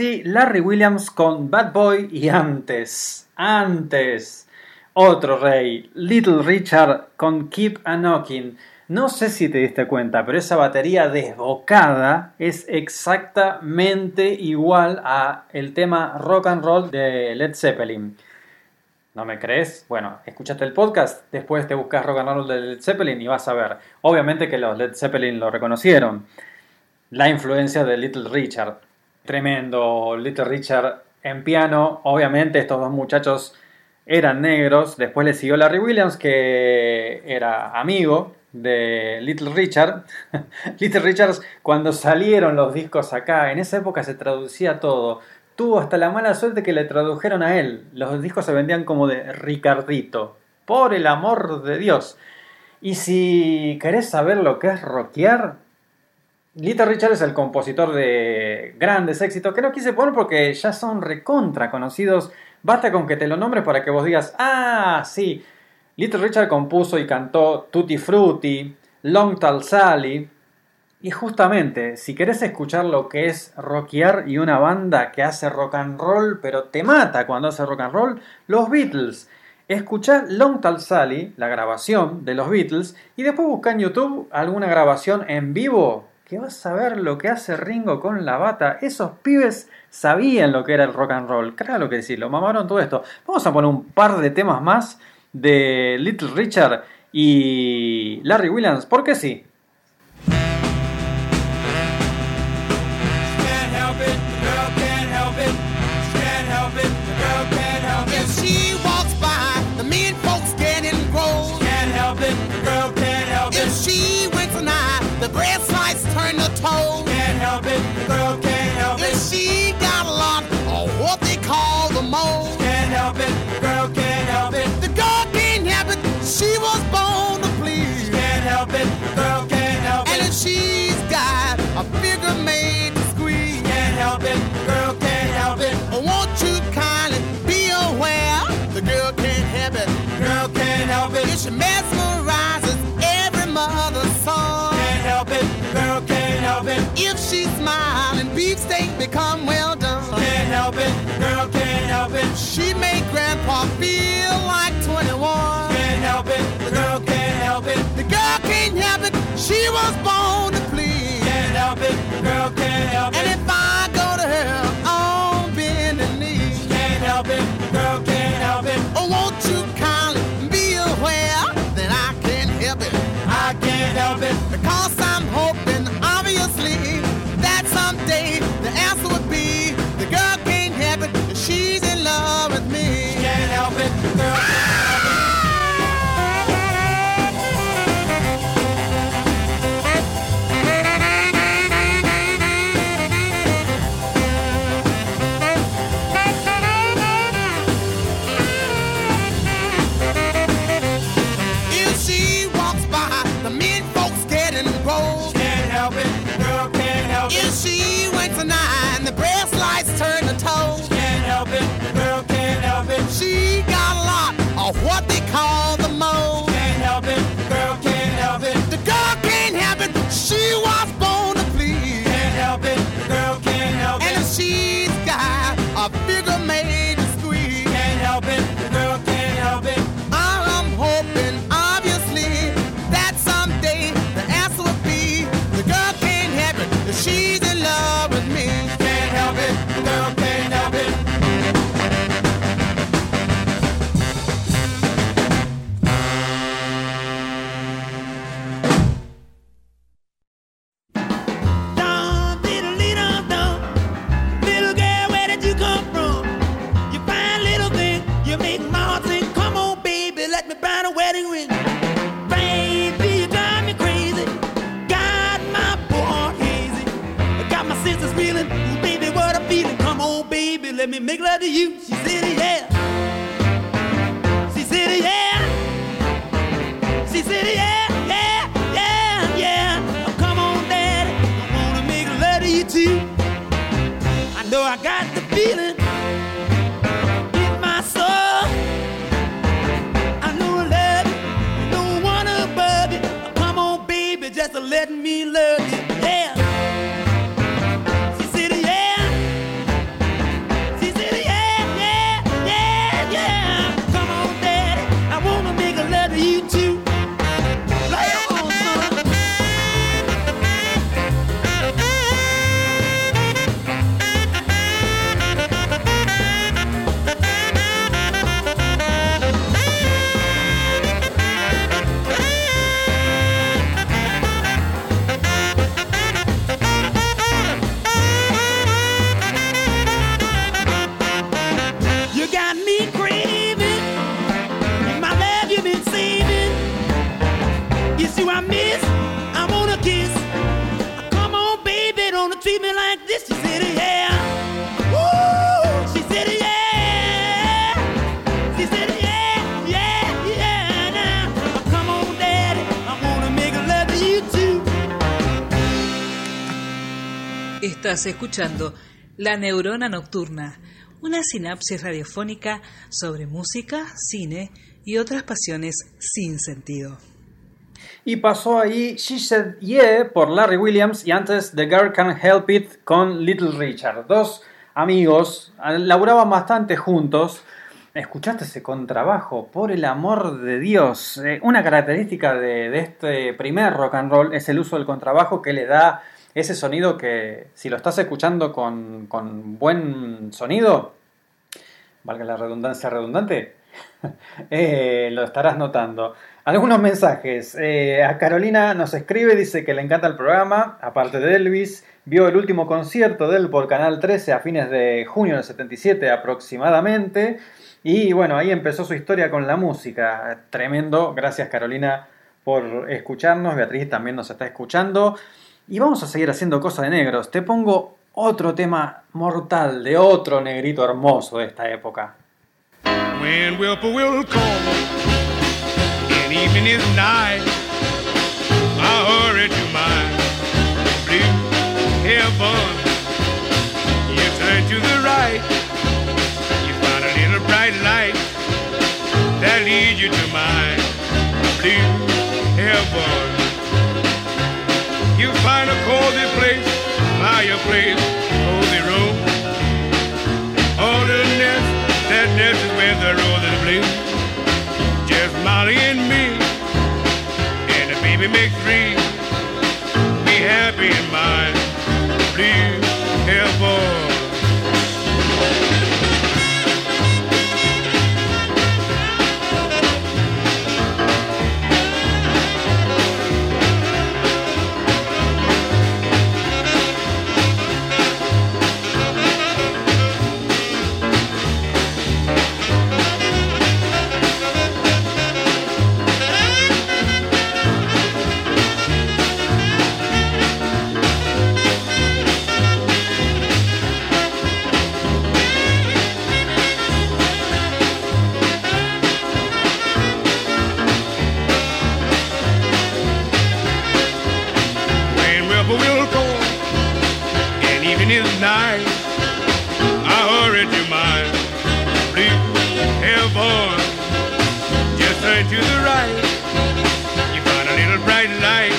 Larry Williams con Bad Boy y antes, antes, otro rey, Little Richard con Keep a Knocking. No sé si te diste cuenta, pero esa batería desbocada es exactamente igual a el tema rock and roll de Led Zeppelin. ¿No me crees? Bueno, escuchaste el podcast, después te buscas rock and roll de Led Zeppelin y vas a ver. Obviamente que los Led Zeppelin lo reconocieron. La influencia de Little Richard. Tremendo. Little Richard en piano. Obviamente estos dos muchachos eran negros. Después le siguió Larry Williams, que era amigo de Little Richard. Little Richards, cuando salieron los discos acá, en esa época se traducía todo. Tuvo hasta la mala suerte que le tradujeron a él. Los discos se vendían como de Ricardito. Por el amor de Dios. Y si querés saber lo que es rockear, Little Richard es el compositor de grandes éxitos que no quise poner porque ya son recontra conocidos. Basta con que te lo nombres para que vos digas, ah, sí. Little Richard compuso y cantó Tutti Frutti, Long Tall Sally. Y justamente, si querés escuchar lo que es rockear y una banda que hace rock and roll, pero te mata cuando hace rock and roll, los Beatles. Escuchá Long Tall Sally, la grabación de los Beatles, y después busca en YouTube alguna grabación en vivo que vas a ver lo que hace Ringo con la bata. Esos pibes sabían lo que era el rock and roll. Claro que sí, lo mamaron todo esto. Vamos a poner un par de temas más de Little Richard y Larry Williams, porque sí. If she smile and beefsteak become well done. Can't help it, girl can't help it. She make grandpa feel like 21. Can't help it, the girl can't help it. The girl can't help it, she was born to please. Can't help it, the girl can't help it. And if I go to her on bending knee, Can't help it, the girl can't help it. oh, won't you kindly be aware that I can't help it? I can't help it. It, girl let me make love to you. She said, yeah. She said, yeah. She said, yeah, yeah, yeah, yeah. Oh, come on, daddy, I wanna make love to you too. I know I got the feeling Escuchando La Neurona Nocturna, una sinapsis radiofónica sobre música, cine y otras pasiones sin sentido. Y pasó ahí She Said Yeah por Larry Williams y antes The Girl Can't Help It con Little Richard. Dos amigos, laburaban bastante juntos. ¿Escuchaste ese contrabajo? Por el amor de Dios. Eh, una característica de, de este primer rock and roll es el uso del contrabajo que le da ese sonido que si lo estás escuchando con, con buen sonido, valga la redundancia redundante, eh, lo estarás notando. Algunos mensajes. Eh, a Carolina nos escribe, dice que le encanta el programa, aparte de Elvis, vio el último concierto de él por Canal 13 a fines de junio del 77 aproximadamente. Y bueno, ahí empezó su historia con la música. Tremendo. Gracias Carolina por escucharnos. Beatriz también nos está escuchando. Y vamos a seguir haciendo cosas de negros. Te pongo otro tema mortal de otro negrito hermoso de esta época. When whippoorwill call and evening is nigh, I hurry to my blue heaven. You turn to the right, you find a little bright light that leads you to my blue heaven. You find a cozy place, fireplace, cozy room. Oh, the nest, that nest is where the roses bloom. Just Molly and me, and the baby makes three. Be happy in my blue heaven. This night, I hurry to mine. Please, heaven, just turn to the right. You find a little bright light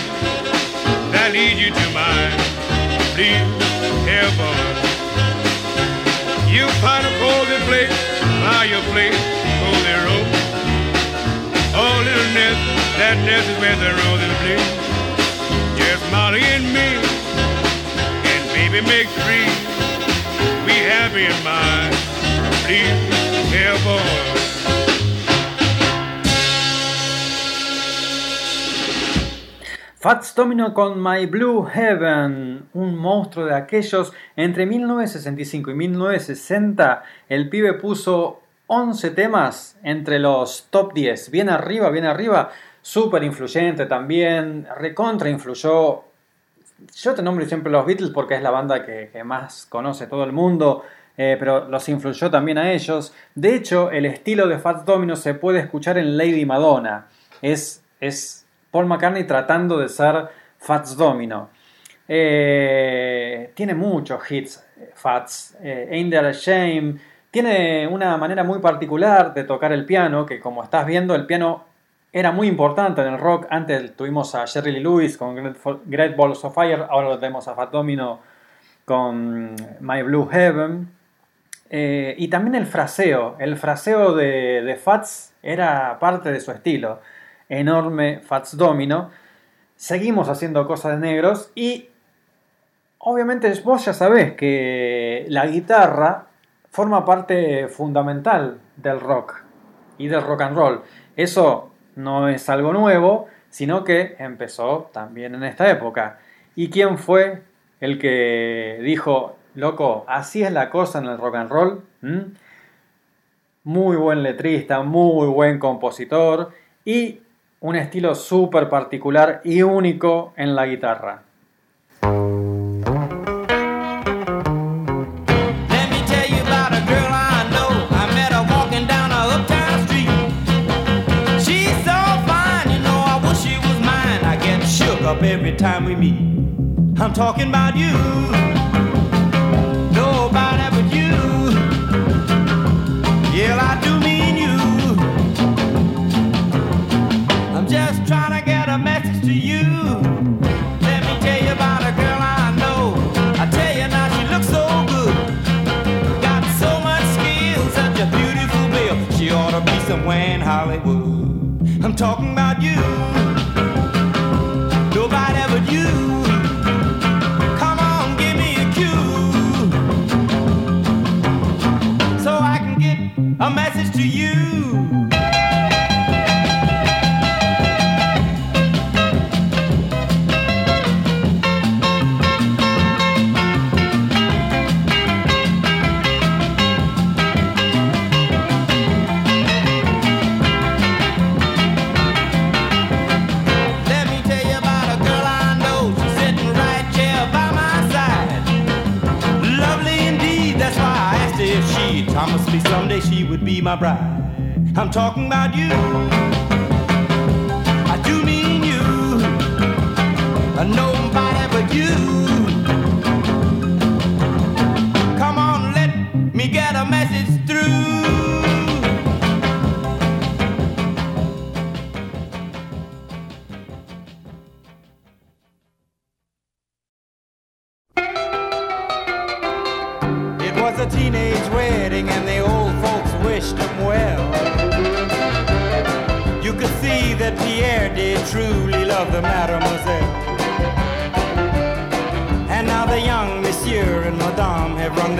that leads you to mine. Please, heaven. You find a cozy place by your place, cozy room. Oh, little nest, that nest is where the roses bloom. Just Molly and me, baby in. Fats Domino con My Blue Heaven, un monstruo de aquellos. Entre 1965 y 1960, el pibe puso 11 temas entre los top 10. Bien arriba, bien arriba. Súper influyente también. Recontra influyó. Yo te nombro siempre los Beatles porque es la banda que, más conoce todo el mundo. eh, pero los influyó también a ellos. De hecho, el estilo de Fats Domino se puede escuchar en Lady Madonna. Es, es Paul McCartney tratando de ser Fats Domino. Eh, tiene muchos hits, eh, Fats. Eh, Ain't There Shame. Tiene una manera muy particular de tocar el piano, que como estás viendo, el piano era muy importante en el rock. Antes tuvimos a Jerry Lee Lewis con Great, Balls of Fire, ahora lo tenemos a Fats Domino con My Blue Heaven. Eh, y también el fraseo. El fraseo de, de Fats era parte de su estilo. Enorme Fats Domino. Seguimos haciendo cosas de negros y obviamente vos ya sabés que la guitarra forma parte fundamental del rock y del rock and roll. Eso no es algo nuevo, sino que empezó también en esta época. ¿Y quién fue el que dijo, loco, así es la cosa en el rock and roll? ¿Mm? Muy buen letrista, muy buen compositor y un estilo súper particular y único en la guitarra. Up every time we meet. I'm talking about you. Nobody but you. Yeah, I do mean you. I'm just trying to get a message to you. Let me tell you about a girl I know. I tell you now, she looks so good. Got so much skill, such a beautiful bill. She ought to be somewhere in Hollywood. I'm talking about you. My bride. I'm talking about you. I do mean you. Nobody but you. Come on, let me get a message through.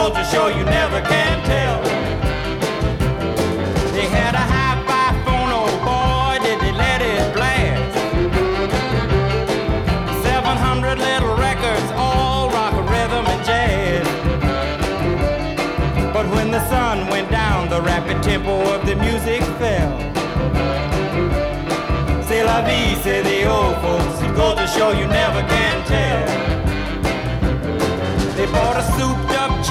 boat to shore, you never can tell. They had a high five phone, oh boy, did they let it blast. 700 little records, all rock, rhythm, and jazz. But when the sun went down, the rapid tempo of the music fell. C'est la vie, say the old folks. You go to show you never can tell. They bought a soup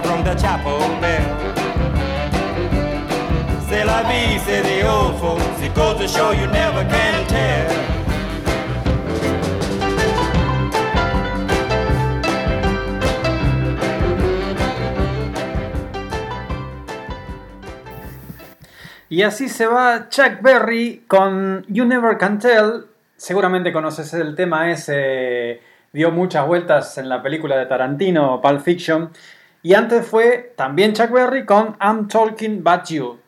The chapel bell. La. It goes show you never can tell. Y así se va Chuck Berry con You Never Can Tell. Seguramente conoces el tema ese, dio muchas vueltas en la película de Tarantino, Pulp Fiction. Y antes fue también Chuck Berry con I'm Talking About You.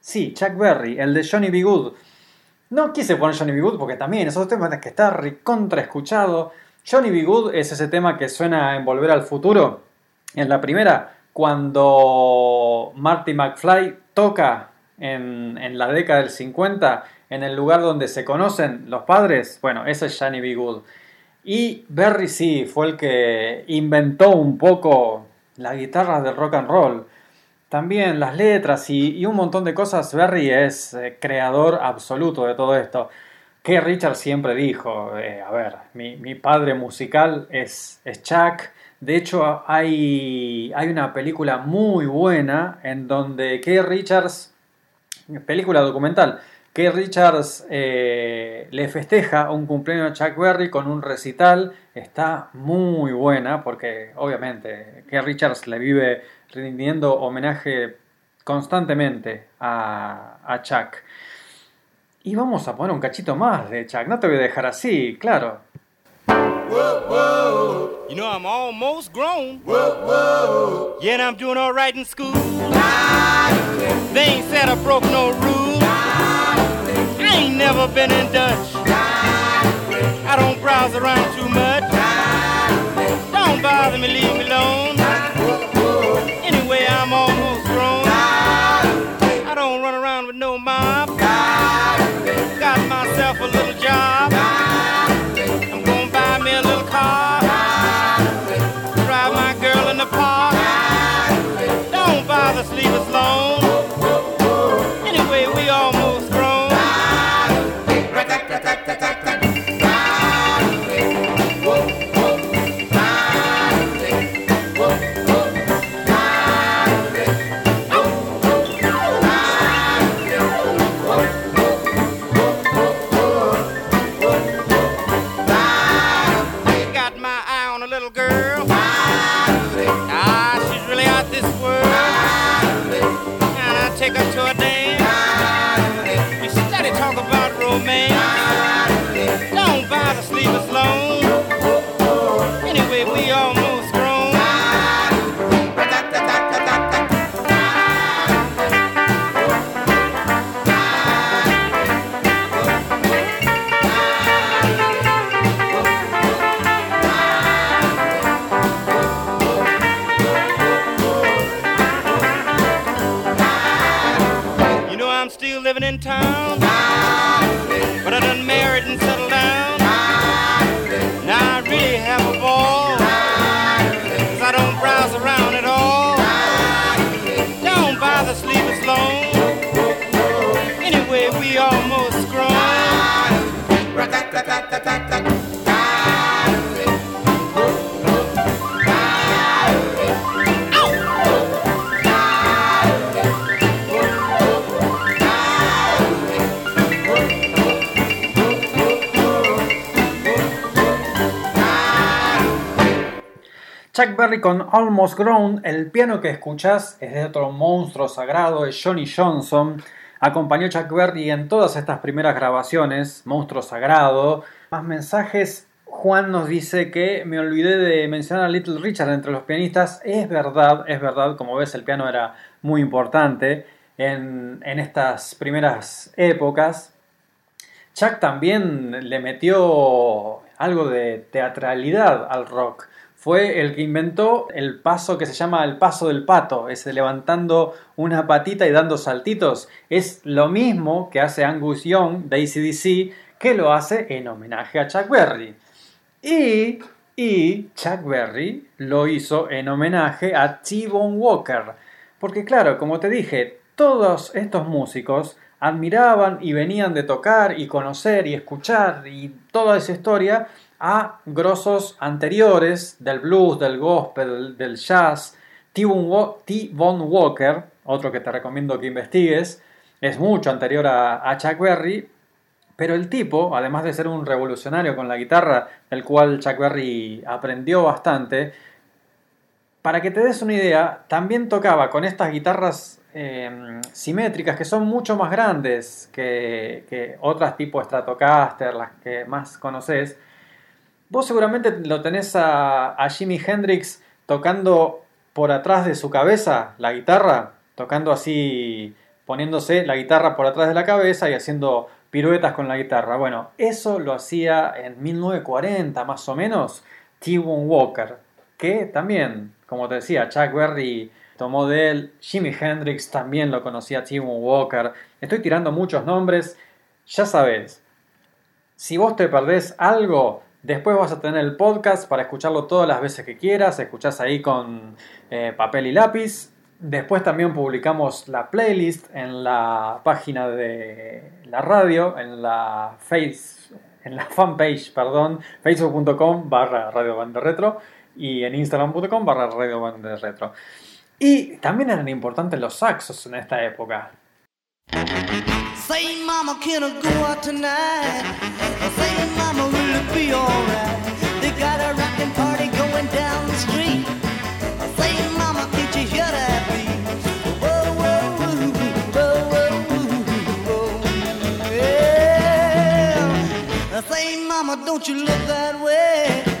Sí, Chuck Berry, el de Johnny B. Good. No quise poner Johnny B. Good porque también es otro tema que está recontra escuchado. Johnny B. Good es ese tema que suena en Volver al Futuro. En la primera, cuando Marty McFly toca en, en la década del 50, en el lugar donde se conocen los padres, bueno, ese es Johnny B. Good. Y Berry sí, fue el que inventó un poco la guitarra del rock and roll. También las letras y, un montón de cosas. Berry es eh, creador absoluto de todo esto. Que Richard siempre dijo, eh, a ver, mi, padre musical es, es Chuck. De hecho, hay, hay una película muy buena en donde Keith Richards película documental que Richards eh, le festeja un cumpleaños a Chuck Berry con un recital. Está muy buena porque obviamente que Richards le vive rindiendo homenaje constantemente a, a Chuck. Y vamos a poner un cachito más de Chuck. No te voy a dejar así, claro. You know, I'm almost grown. Yeah, and I'm doing all right in school. They ain't said I broke no rules. I ain't never been in Dutch. I don't browse around too much. Chuck Berry con Almost Grown, el piano que escuchás es de otro monstruo sagrado, es Johnny Johnson. Acompañó Chuck Berry en todas estas primeras grabaciones, Monstruo Sagrado. Más mensajes, Juan nos dice que me olvidé de mencionar a Little Richard entre los pianistas. Es verdad, es verdad, como ves el piano era muy importante en, en estas primeras épocas. Chuck también le metió algo de teatralidad al rock. Fue el que inventó el paso que se llama el paso del pato, ese levantando una patita y dando saltitos. Es lo mismo que hace Angus Young de ACDC, que lo hace en homenaje a Chuck Berry. Y, y Chuck Berry lo hizo en homenaje a T-Bone Walker. Porque claro, como te dije, todos estos músicos admiraban y venían de tocar y conocer y escuchar y toda esa historia a grosos anteriores del blues, del gospel, del jazz. T-Bone Walker, otro que te recomiendo que investigues, es mucho anterior a, Chuck Berry, pero el tipo, además de ser un revolucionario con la guitarra, del cual Chuck Berry aprendió bastante, para que te des una idea, también tocaba con estas guitarras eh, simétricas que son mucho más grandes que, que otras tipo Stratocaster, las que más conoces. Vos seguramente lo tenés a, Jimi Hendrix tocando por atrás de su cabeza la guitarra, tocando así, poniéndose la guitarra por atrás de la cabeza y haciendo piruetas con la guitarra. Bueno, eso lo hacía en 1940 más o menos T-Bone Walker, que también, como te decía, Chuck Berry tomó de él, Jimi Hendrix también lo conocía T-Bone Walker. Estoy tirando muchos nombres, ya sabes. Si vos te perdés algo, después vas a tener el podcast para escucharlo todas las veces que quieras, escuchás ahí con eh, papel y lápiz. Después también publicamos la playlist en la página de la radio, en la face, en la fanpage, perdón, facebook.com barra radio Banda retro y en instagram.com barra radio Banda retro. Y también eran importantes los saxos en esta época. Be alright? They got a rockin' party going down the street. Say, mama, can't you hear that beat? Whoa, whoa, whoa, whoa, woo, whoa. Yeah. Say, mama, don't you look that way?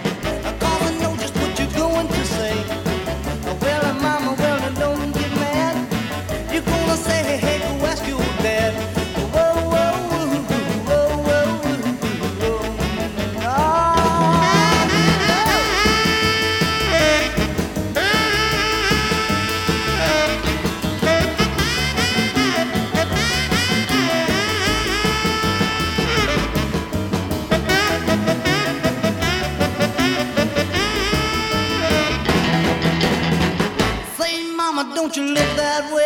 You live that way.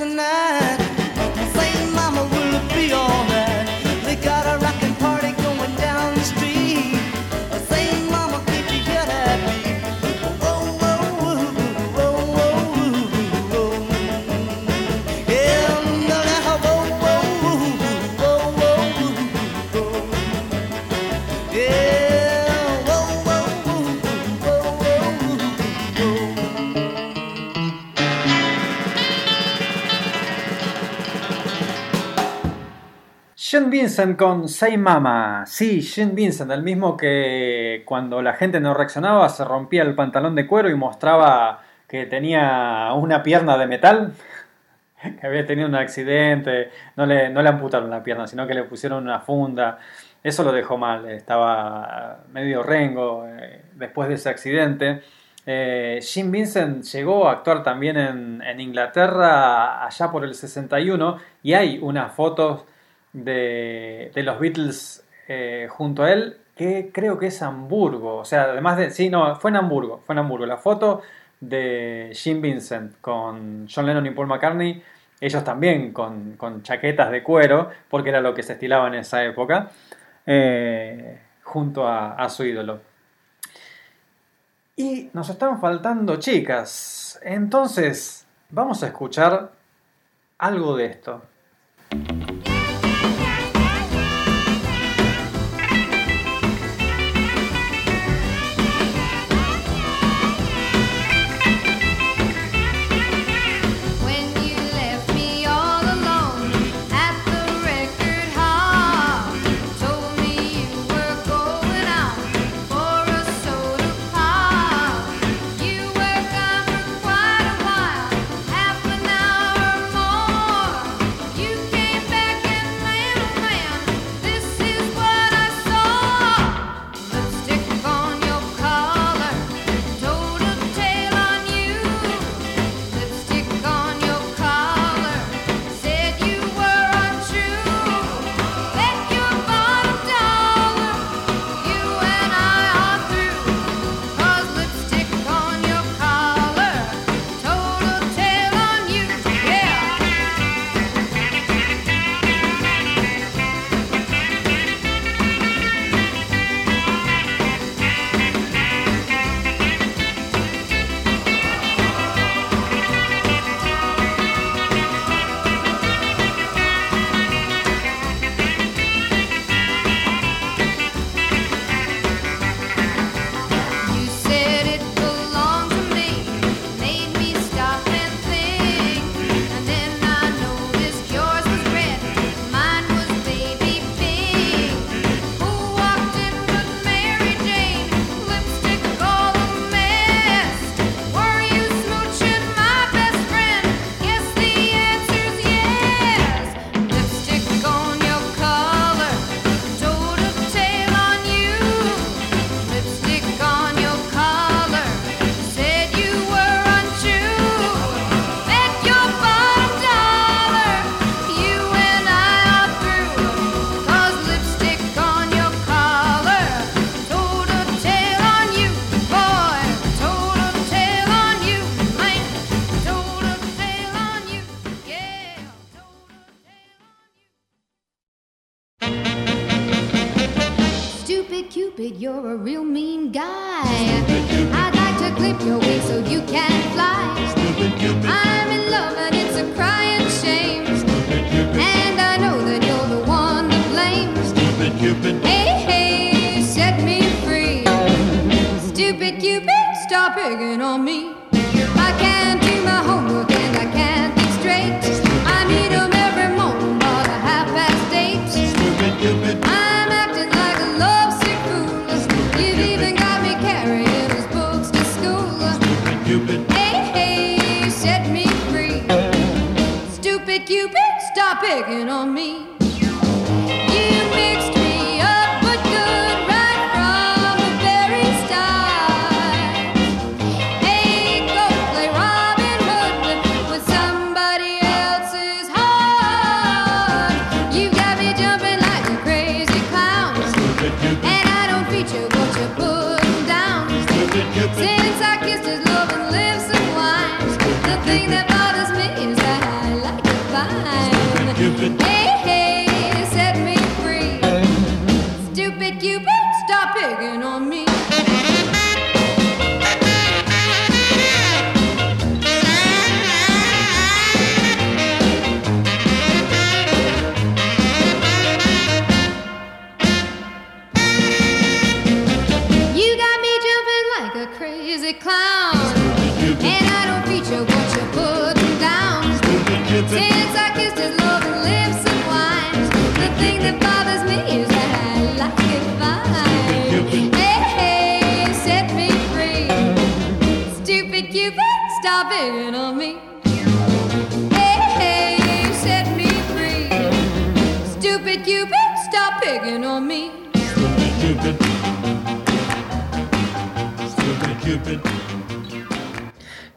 Tonight? Sean Vincent con Say Mama. Sí, Sean Vincent, el mismo que cuando la gente no reaccionaba se rompía el pantalón de cuero y mostraba que tenía una pierna de metal, que había tenido un accidente, no le, no le amputaron la pierna, sino que le pusieron una funda. Eso lo dejó mal, estaba medio rengo eh, después de ese accidente. Eh, Jim Vincent llegó a actuar también en, en Inglaterra allá por el 61 y hay unas fotos de, los Beatles eh, junto a él, que creo que es Hamburgo. O sea, además de. Sí, no, fue en Hamburgo. Fue en Hamburgo. La foto de Jim Vincent con John Lennon y Paul McCartney. Ellos también con, con chaquetas de cuero, porque era lo que se estilaba en esa época, eh, junto a, a su ídolo. Y nos están faltando chicas. Entonces, vamos a escuchar algo de esto.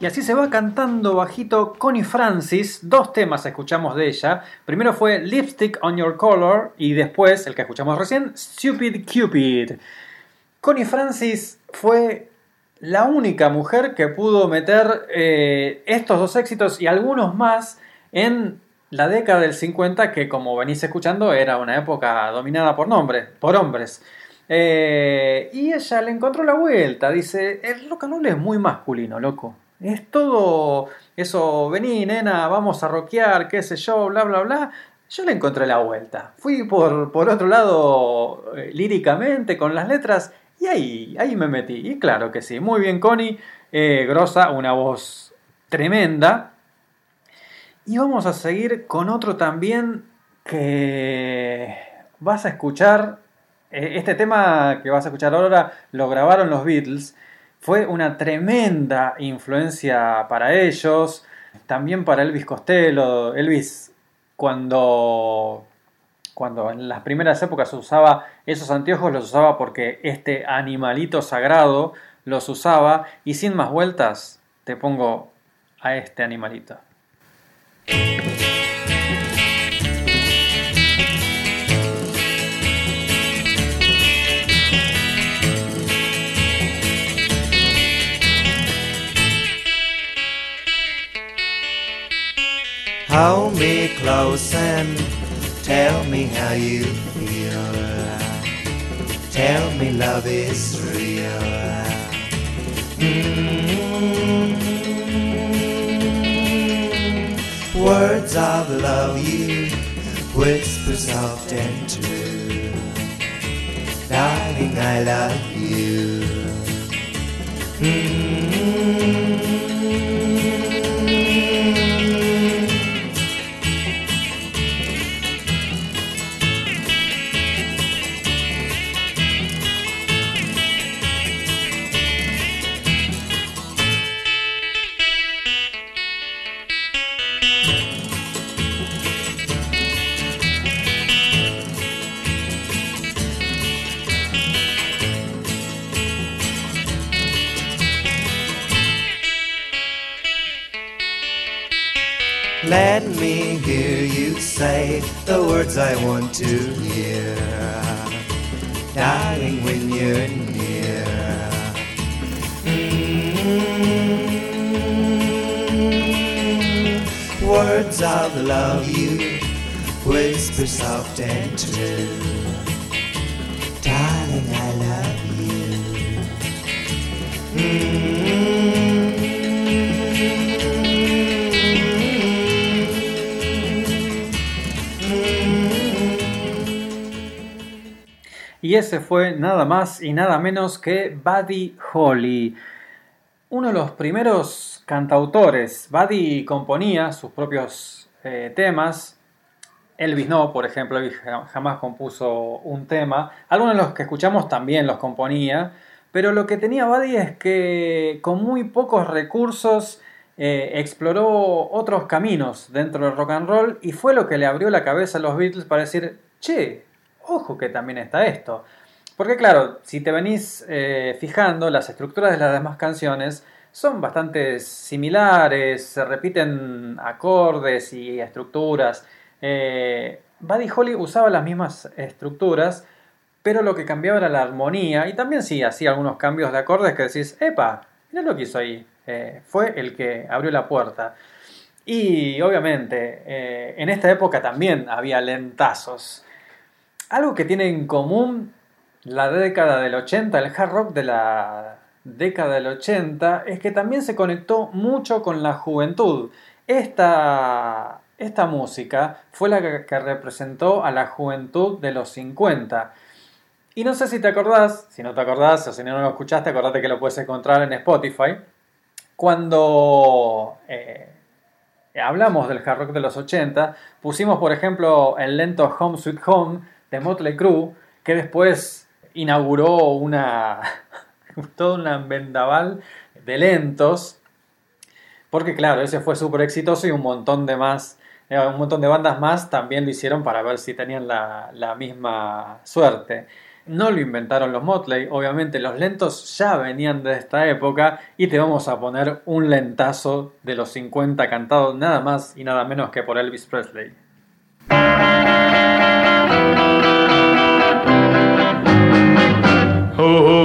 Y así se va cantando bajito Connie Francis. Dos temas escuchamos de ella. Primero fue Lipstick on Your Color y después, el que escuchamos recién, Stupid Cupid. Connie Francis fue la única mujer que pudo meter eh, estos dos éxitos y algunos más en la década del 50, que como venís escuchando era una época dominada por, por hombres. Eh, y ella le encontró la vuelta, dice, el rock and roll es muy masculino, loco. Es todo eso, vení nena, vamos a rockear, qué sé yo, bla, bla, bla. Yo le encontré la vuelta. Fui por, por otro lado eh, líricamente con las letras y ahí, ahí me metí. Y claro que sí, muy bien Connie, eh, grosa, una voz tremenda. Y vamos a seguir con otro también que vas a escuchar. Eh, este tema que vas a escuchar ahora lo grabaron los Beatles. Fue una tremenda influencia para ellos. También para Elvis Costello. Elvis, cuando, cuando en las primeras épocas usaba esos anteojos, los usaba porque este animalito sagrado los usaba. Y sin más vueltas, te pongo a este animalito. Hold me close and tell me how you feel. Tell me love is real. Mm. Words of love you whisper soft and true. Darling, I love you. Mm. Let me hear you say the words I want to hear. Darling, when you're near. Mm. Words of love you whisper soft and true. Darling, I love you. Y ese fue nada más y nada menos que Buddy Holly, uno de los primeros cantautores. Buddy componía sus propios eh, temas. Elvis no, por ejemplo, Elvis jamás compuso un tema. Algunos de los que escuchamos también los componía. Pero lo que tenía Buddy es que con muy pocos recursos eh, exploró otros caminos dentro del rock and roll y fue lo que le abrió la cabeza a los Beatles para decir, che, ojo que también está esto. Porque claro, si te venís eh, fijando, las estructuras de las demás canciones son bastante similares, se repiten acordes y estructuras. Eh, Buddy Holly usaba las mismas estructuras, pero lo que cambiaba era la armonía y también sí hacía algunos cambios de acordes que decís, epa, mira lo que hizo ahí. Eh, fue el que abrió la puerta. Y obviamente, eh, en esta época también había lentazos. Algo que tiene en común la década del 80, el hard rock de la década del 80, es que también se conectó mucho con la juventud. Esta, esta música fue la que, representó a la juventud de los 50. Y no sé si te acordás, si no te acordás o si no lo escuchaste, acordate que lo puedes encontrar en Spotify. Cuando eh, hablamos del hard rock de los 80, pusimos por ejemplo el lento Home Sweet Home de Motley Crue, que después inauguró una todo un vendaval de lentos, porque claro, ese fue súper exitoso y un montón de más, eh, un montón de bandas más también lo hicieron para ver si tenían la, la misma suerte. No lo inventaron los Motley, obviamente los lentos ya venían de esta época y te vamos a poner un lentazo de los 50 cantado nada más y nada menos que por Elvis Presley. Oh. oh, oh.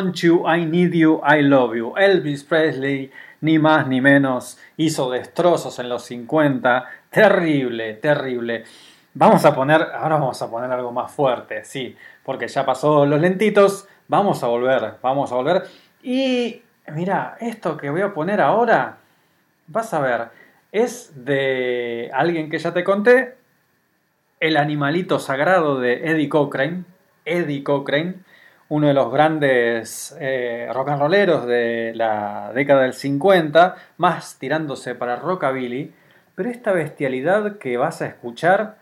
Want you, I need you, I love you. Elvis Presley, ni más ni menos, hizo destrozos en los 50. Terrible, terrible. Vamos a poner, ahora vamos a poner algo más fuerte, sí, porque ya pasó los lentitos. Vamos a volver, vamos a volver. Y mira, esto que voy a poner ahora, vas a ver, es de alguien que ya te conté, el animalito sagrado de Eddie Cochrane. Eddie Cochrane, uno de los grandes eh, rock and rolleros de la década del 50, más tirándose para rockabilly. Pero esta bestialidad que vas a escuchar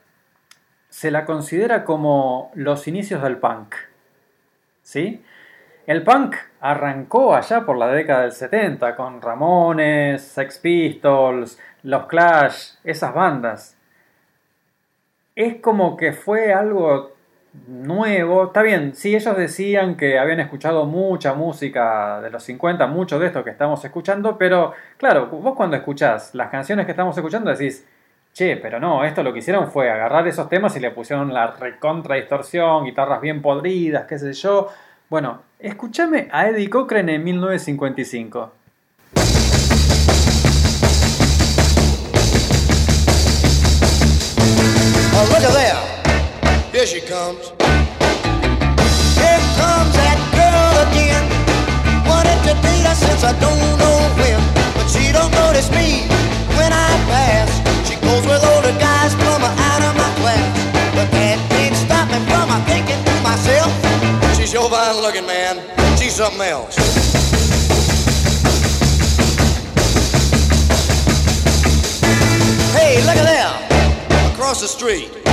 se la considera como los inicios del punk. ¿Sí? El punk arrancó allá por la década del 70 con Ramones, Sex Pistols, los Clash, esas bandas. Es como que fue algo nuevo. Está bien, sí, ellos decían que habían escuchado mucha música de los 50, mucho de esto que estamos escuchando, pero claro, vos cuando escuchás las canciones que estamos escuchando decís, che, pero no, esto lo que hicieron fue agarrar esos temas y le pusieron la recontra distorsión, guitarras bien podridas, qué sé yo. Bueno, escúchame a Eddie Cochran en 1955. Oh, look at there. Here she comes. Here comes that girl again. Wanted to date her since I don't know when. But she don't notice me when I pass. She goes with older guys from out of my class. But that can't stop me from thinking to myself. She's your fine looking man. She's something else. Hey, look at there. Across the street.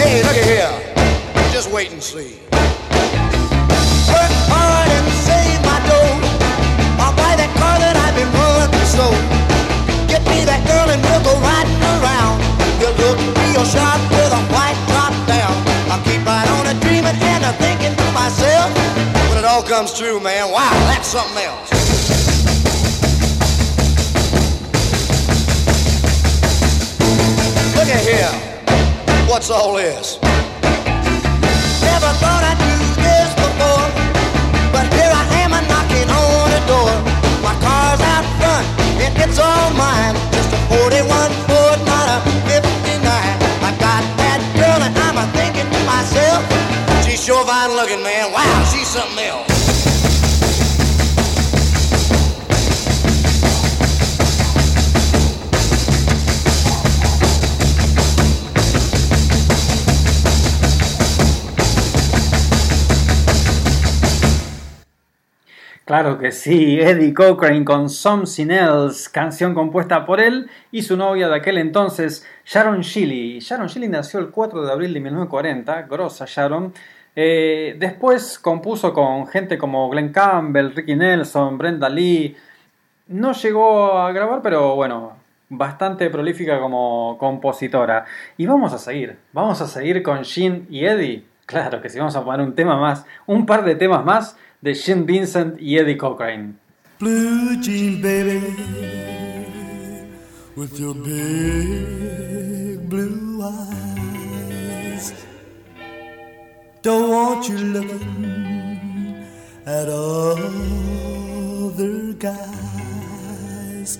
Hey, look here. Just wait and see. I've so. Get me that girl and we'll go riding around. Real sharp with a white top down. I'll keep right on a dreaming and a thinking to myself. When it all comes true, man, wow, that's something else. Look at here. What's all this? Never thought I'd do this before, but here I am knocking on the door. It's all mine. Just a 41 Ford, a 59. I got that girl, and I'm a thinking to myself, she's sure fine looking, man. Wow, she's something else. Claro que sí, Eddie Cochrane con Something Else, canción compuesta por él y su novia de aquel entonces, Sharon Shelley. Sharon Shelley nació el 4 de abril de 1940, grosa Sharon. Eh, después compuso con gente como Glenn Campbell, Ricky Nelson, Brenda Lee. No llegó a grabar, pero bueno, bastante prolífica como compositora. Y vamos a seguir, vamos a seguir con Jean y Eddie. Claro que sí, vamos a poner un tema más, un par de temas más de Jean Vincent y Eddie Cochrane. Blue jean baby with your big blue eyes. Don't want you looking at other guys.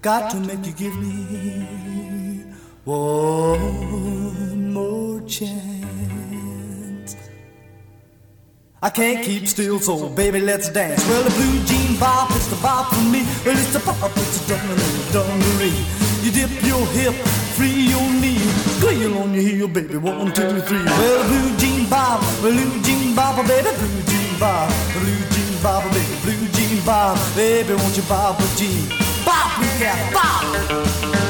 Got to make you give me one more chance. I can't keep still, so baby, let's dance. Well, the blue jean bop is the bop for me. Well, it's the bop, it's the dungaree, dungaree. You dip your hip, free your knee, squeal on your heel, baby. One, two, three. Well, the blue jean bop, blue jean bop, baby, blue jean bop, blue jean bop, baby, blue jean bop, baby, won't you bop a jean? Bop, got bop.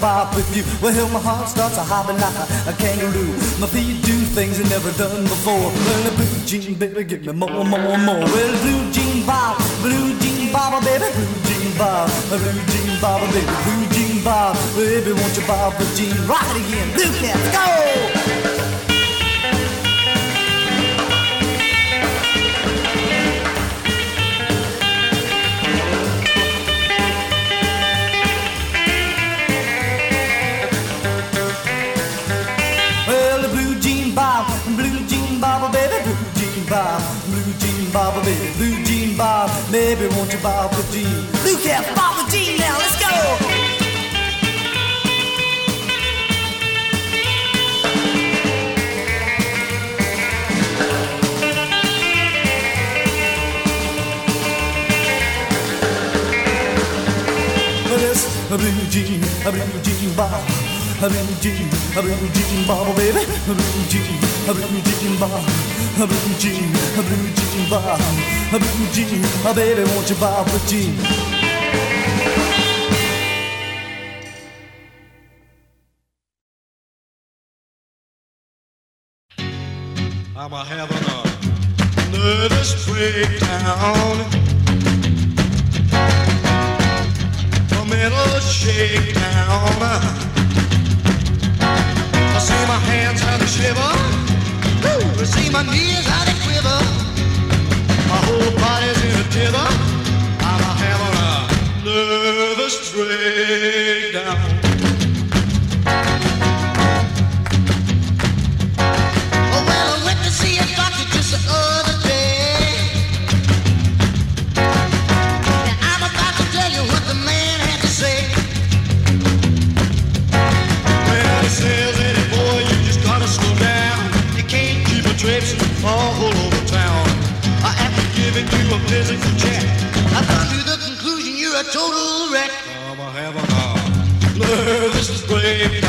Bop with you, well, my heart starts a hopping like a, kangaroo. My feet do things they never done before. Well, the blue jean baby, give me more, more, more. Well, blue jean bop, blue jean bop, oh, baby, blue jean bop, blue jean bop, oh, baby, blue jean bop, baby, won't you bop a jean? It again, blue cat, go! Baby, blue jean bob, Maybe won't you bob a jean? Blue cat, bob a jean now, let's go! A blue jean, a blue jean bob, a blue jean, a blue jean bob, oh, baby, a blue jean, a blue jean bob, a blue jean, a blue jean bob, a blue jean, a baby, won't you bob a jean? I'm a having a nervous breakdown. A mental shakedown. I see my hands how they shiver. I see my knees how they quiver. My whole body's in a tither. Can't keep a traipsing all over town. Uh, After giving you a physical check, I've come to the conclusion you're a total wreck. I'm a having a nervous breakdown.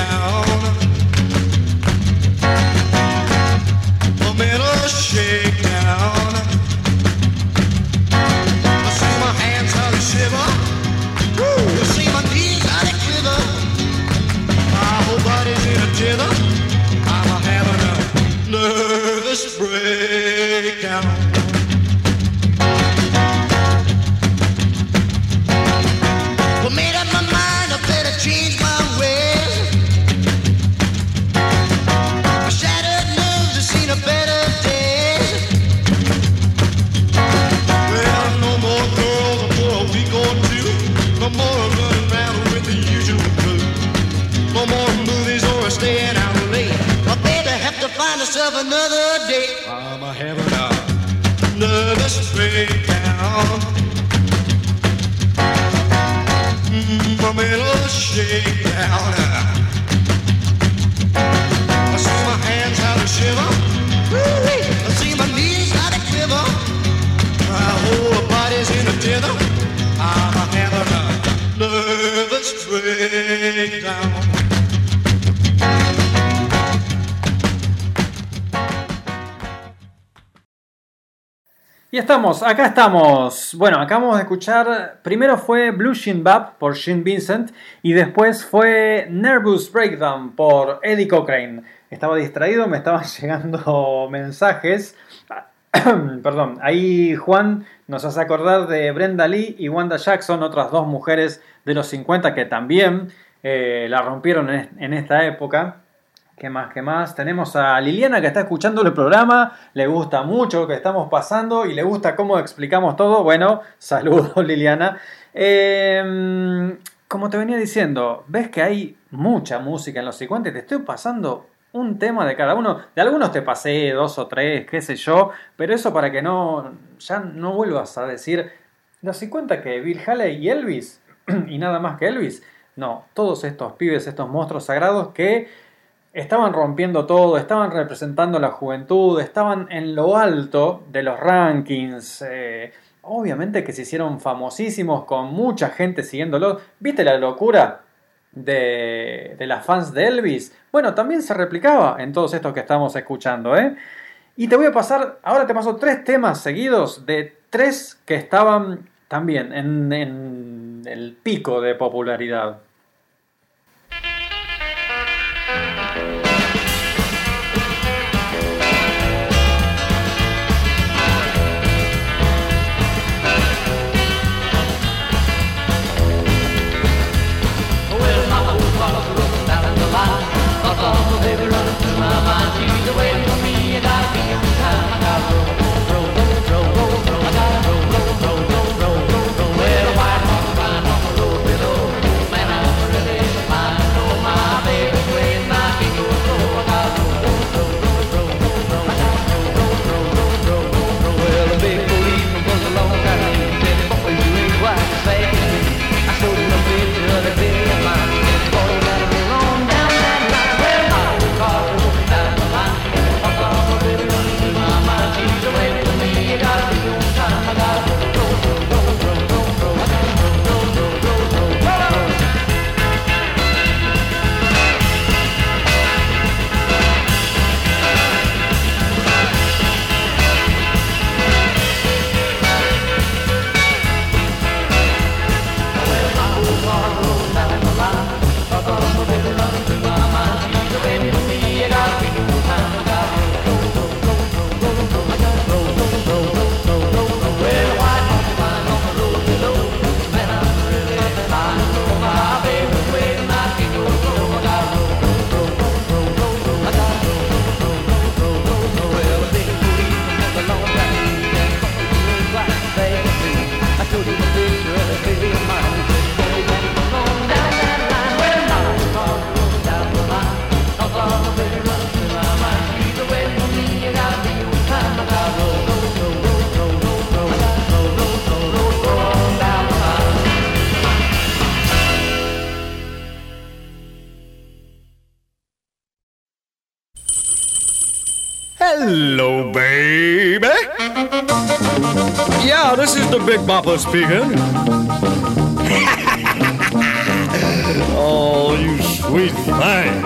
Another day. I'm a having a nervous breakdown. Mm, I'm in a shakedown. I see my hands how they shiver. I see my knees how they quiver. My whole body's in a tether. I'm a having a nervous breakdown. Estamos, acá estamos. Bueno, acabamos de escuchar. Primero fue Blue Shin Bap por Shin Vincent y después fue Nervous Breakdown por Eddie Cochrane. Estaba distraído, me estaban llegando mensajes. Perdón, ahí Juan nos hace acordar de Brenda Lee y Wanda Jackson, otras dos mujeres de los 50 que también eh, la rompieron en esta época. ¿Qué más? ¿Qué más? Tenemos a Liliana que está escuchando el programa, le gusta mucho lo que estamos pasando y le gusta cómo explicamos todo. Bueno, saludos Liliana. Eh, como te venía diciendo, ves que hay mucha música en los 50 y te estoy pasando un tema de cada uno. De algunos te pasé dos o tres, qué sé yo, pero eso para que no ya no vuelvas a decir los 50 que Bill Haley y Elvis y nada más que Elvis. No, todos estos pibes, estos monstruos sagrados que estaban rompiendo todo, estaban representando la juventud, estaban en lo alto de los rankings. eh, obviamente que se hicieron famosísimos con mucha gente siguiéndolo. ¿Viste la locura de, las fans de Elvis? Bueno, también se replicaba en todos estos que estamos escuchando, ¿eh? Y te voy a pasar, ahora te paso tres temas seguidos de tres que estaban también en el pico de popularidad. Hello, baby. Yeah, this is the Big Bopper speaking. oh, you sweet thing.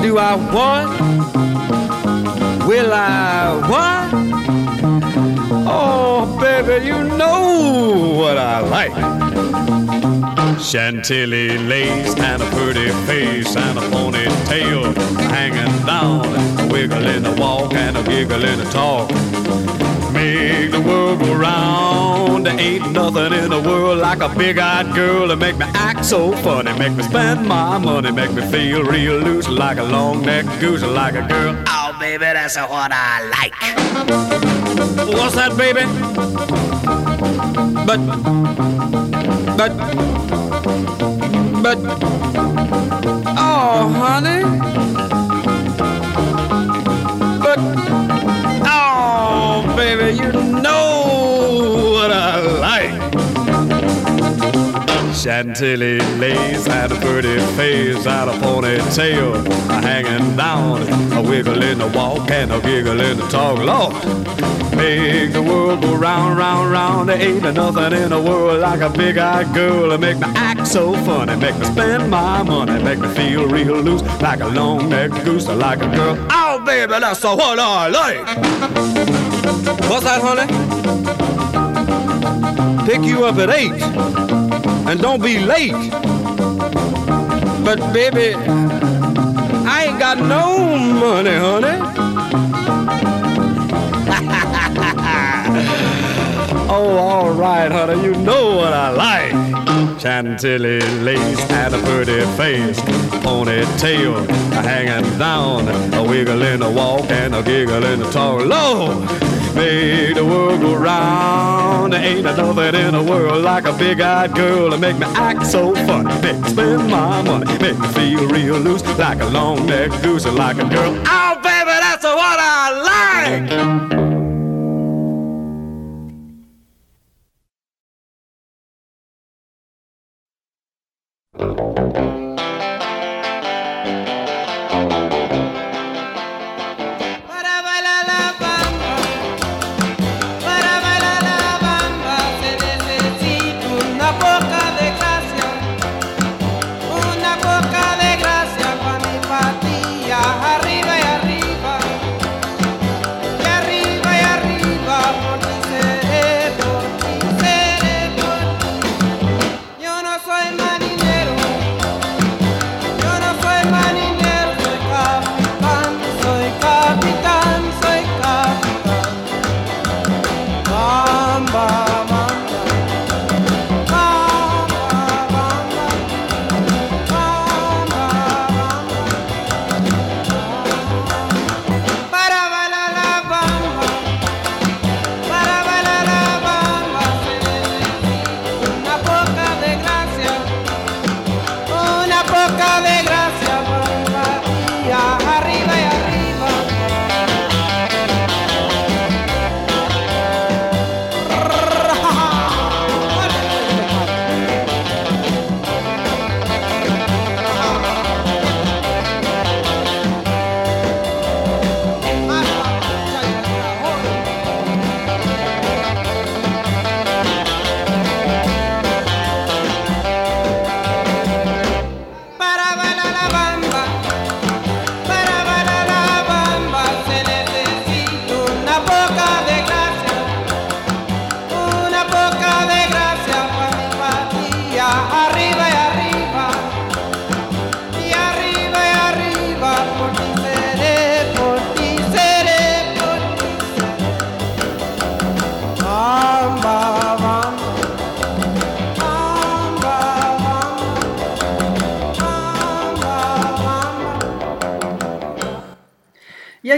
Do I want? Will I want? Oh, baby, you know what I like. Chantilly lace and a pretty face and a ponytail hanging down, a wiggle in the walk and a giggle in the talk. Make the world go round. There ain't nothing in the world like a big-eyed girl to make me act so funny, make me spend my money, make me feel real loose like a long-necked goose, like a girl. Oh, baby, that's what I like. What's that, baby? But, but, but, oh, honey. But, oh, baby, you Chantilly lace had a pretty face, had a ponytail a hanging down, a wiggle in the walk and a giggle in the talk. Lord, make the world go round, round, round. There ain't nothing in the world like a big-eyed girl to make me act so funny, make me spend my money, make me feel real loose like a long-necked goose, like a girl. Oh, baby, that's what I like. What's that, honey? Pick you up at eight and don't be late. But baby, I ain't got no money, honey. oh, all right, honey, you know what I like. Chantilly lace and a pretty face, ponytail hanging down, a wiggle in the walk and a giggle in the talk. Lord, make the world go round. There ain't nothing in the world like a big-eyed girl to make me act so funny, make me spend my money, make me feel real loose like a long-necked goose, like a girl. Oh, baby, that's what I like.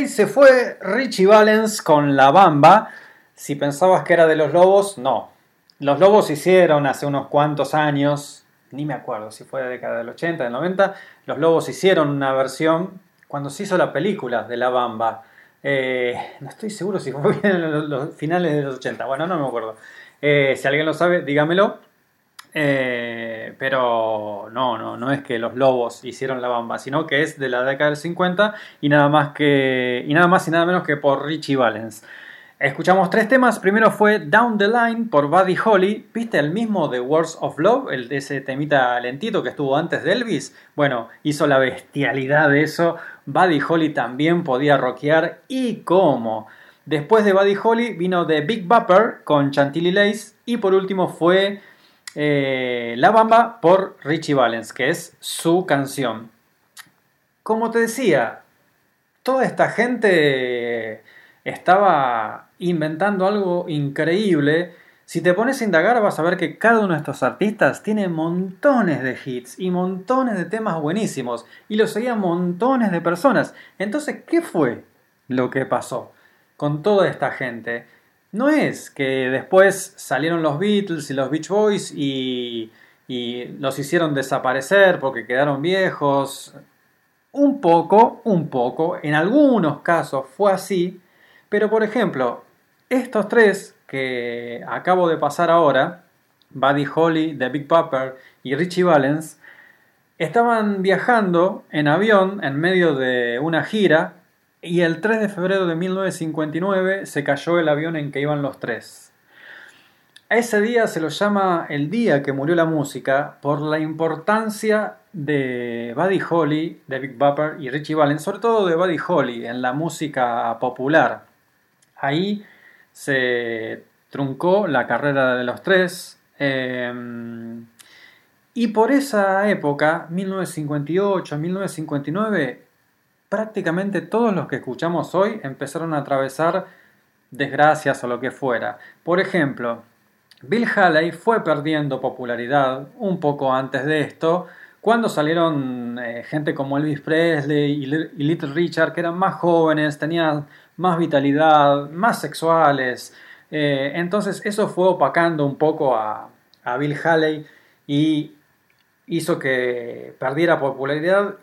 Se fue Richie Valens con La Bamba. Si pensabas que era de los Lobos, no. Los Lobos hicieron hace unos cuantos años, ni me acuerdo si fue de la década del 80, del 90, los Lobos hicieron una versión cuando se hizo la película de La Bamba. Eh, no estoy seguro si fue en los, los finales de los 80, bueno, no me acuerdo. Eh, si alguien lo sabe, dígamelo. Eh, pero no, no, no es que los lobos hicieron la bamba, sino que es de la década del 50 y nada más que y nada más y nada menos que por Richie Valens. Escuchamos tres temas. Primero fue Down the Line por Buddy Holly. ¿Viste el mismo de Words of Love? El ese temita lentito que estuvo antes de Elvis. Bueno, hizo la bestialidad de eso. Buddy Holly también podía rockear. ¿Y cómo? Después de Buddy Holly vino The Big Bopper con Chantilly Lace. Y por último fue eh, La Bamba por Richie Valens, que es su canción. Como te decía, toda esta gente estaba inventando algo increíble. Si te pones a indagar vas a ver que cada uno de estos artistas tiene montones de hits y montones de temas buenísimos y lo seguían montones de personas. Entonces, ¿qué fue lo que pasó con toda esta gente? No es que después salieron los Beatles y los Beach Boys y, y los hicieron desaparecer porque quedaron viejos. Un poco, un poco, en algunos casos fue así, pero por ejemplo, estos tres que acabo de pasar ahora, Buddy Holly, The Big Pupper y Richie Valens, estaban viajando en avión en medio de una gira y el 3 de febrero de 1959 se cayó el avión en que iban los tres. A ese día se lo llama el día que murió la música por la importancia de Buddy Holly, de Big Bopper y Richie Valens, sobre todo de Buddy Holly en la música popular. Ahí se truncó la carrera de los tres. eh, y por esa época, 1958, 1959, prácticamente todos los que escuchamos hoy empezaron a atravesar desgracias o lo que fuera. Por ejemplo, Bill Haley fue perdiendo popularidad un poco antes de esto, cuando salieron eh, gente como Elvis Presley y, Li- y Little Richard, que eran más jóvenes, tenían más vitalidad, más sexuales. Eh, entonces eso fue opacando un poco a, a Bill Haley y hizo que perdiera popularidad.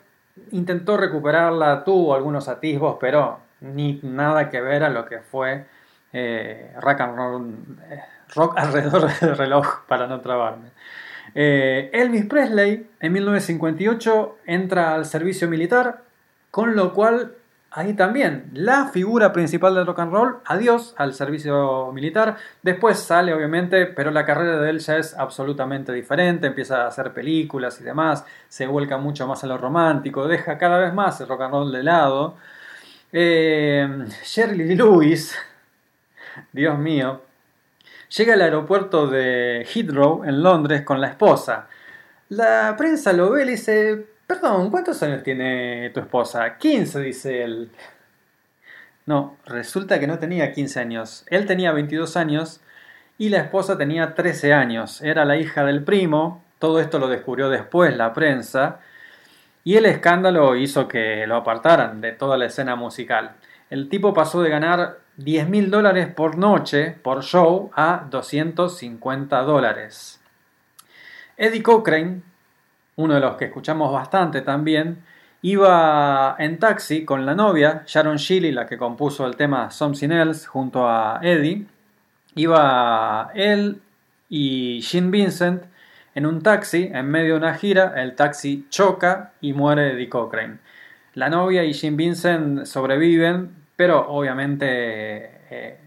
Intentó recuperarla, tuvo algunos atisbos, pero ni nada que ver a lo que fue eh, rock, eh, rock alrededor del reloj, para no trabarme. Eh, Elvis Presley en 1958 entra al servicio militar, con lo cual ahí también la figura principal del rock and roll, adiós al servicio militar, después sale obviamente, pero la carrera de él ya es absolutamente diferente, empieza a hacer películas y demás, se vuelca mucho más a lo romántico, deja cada vez más el rock and roll de lado. Eh, Shirley Lee Lewis, Dios mío, llega al aeropuerto de Heathrow en Londres con la esposa. La prensa lo ve y dice, perdón, ¿cuántos años tiene tu esposa? 15, dice él. No, resulta que no tenía 15 años. Él tenía 22 años y la esposa tenía 13 años. Era la hija del primo. Todo esto lo descubrió después la prensa. Y el escándalo hizo que lo apartaran de toda la escena musical. El tipo pasó de ganar 10 mil dólares por noche, por show, a 250 dólares. Eddie Cochrane, uno de los que escuchamos bastante también, iba en taxi con la novia, Sharon Shelley, la que compuso el tema Something Else, junto a Eddie. Iba él y Gene Vincent en un taxi, en medio de una gira, el taxi choca y muere Eddie Cochrane. La novia y Gene Vincent sobreviven, pero obviamente eh,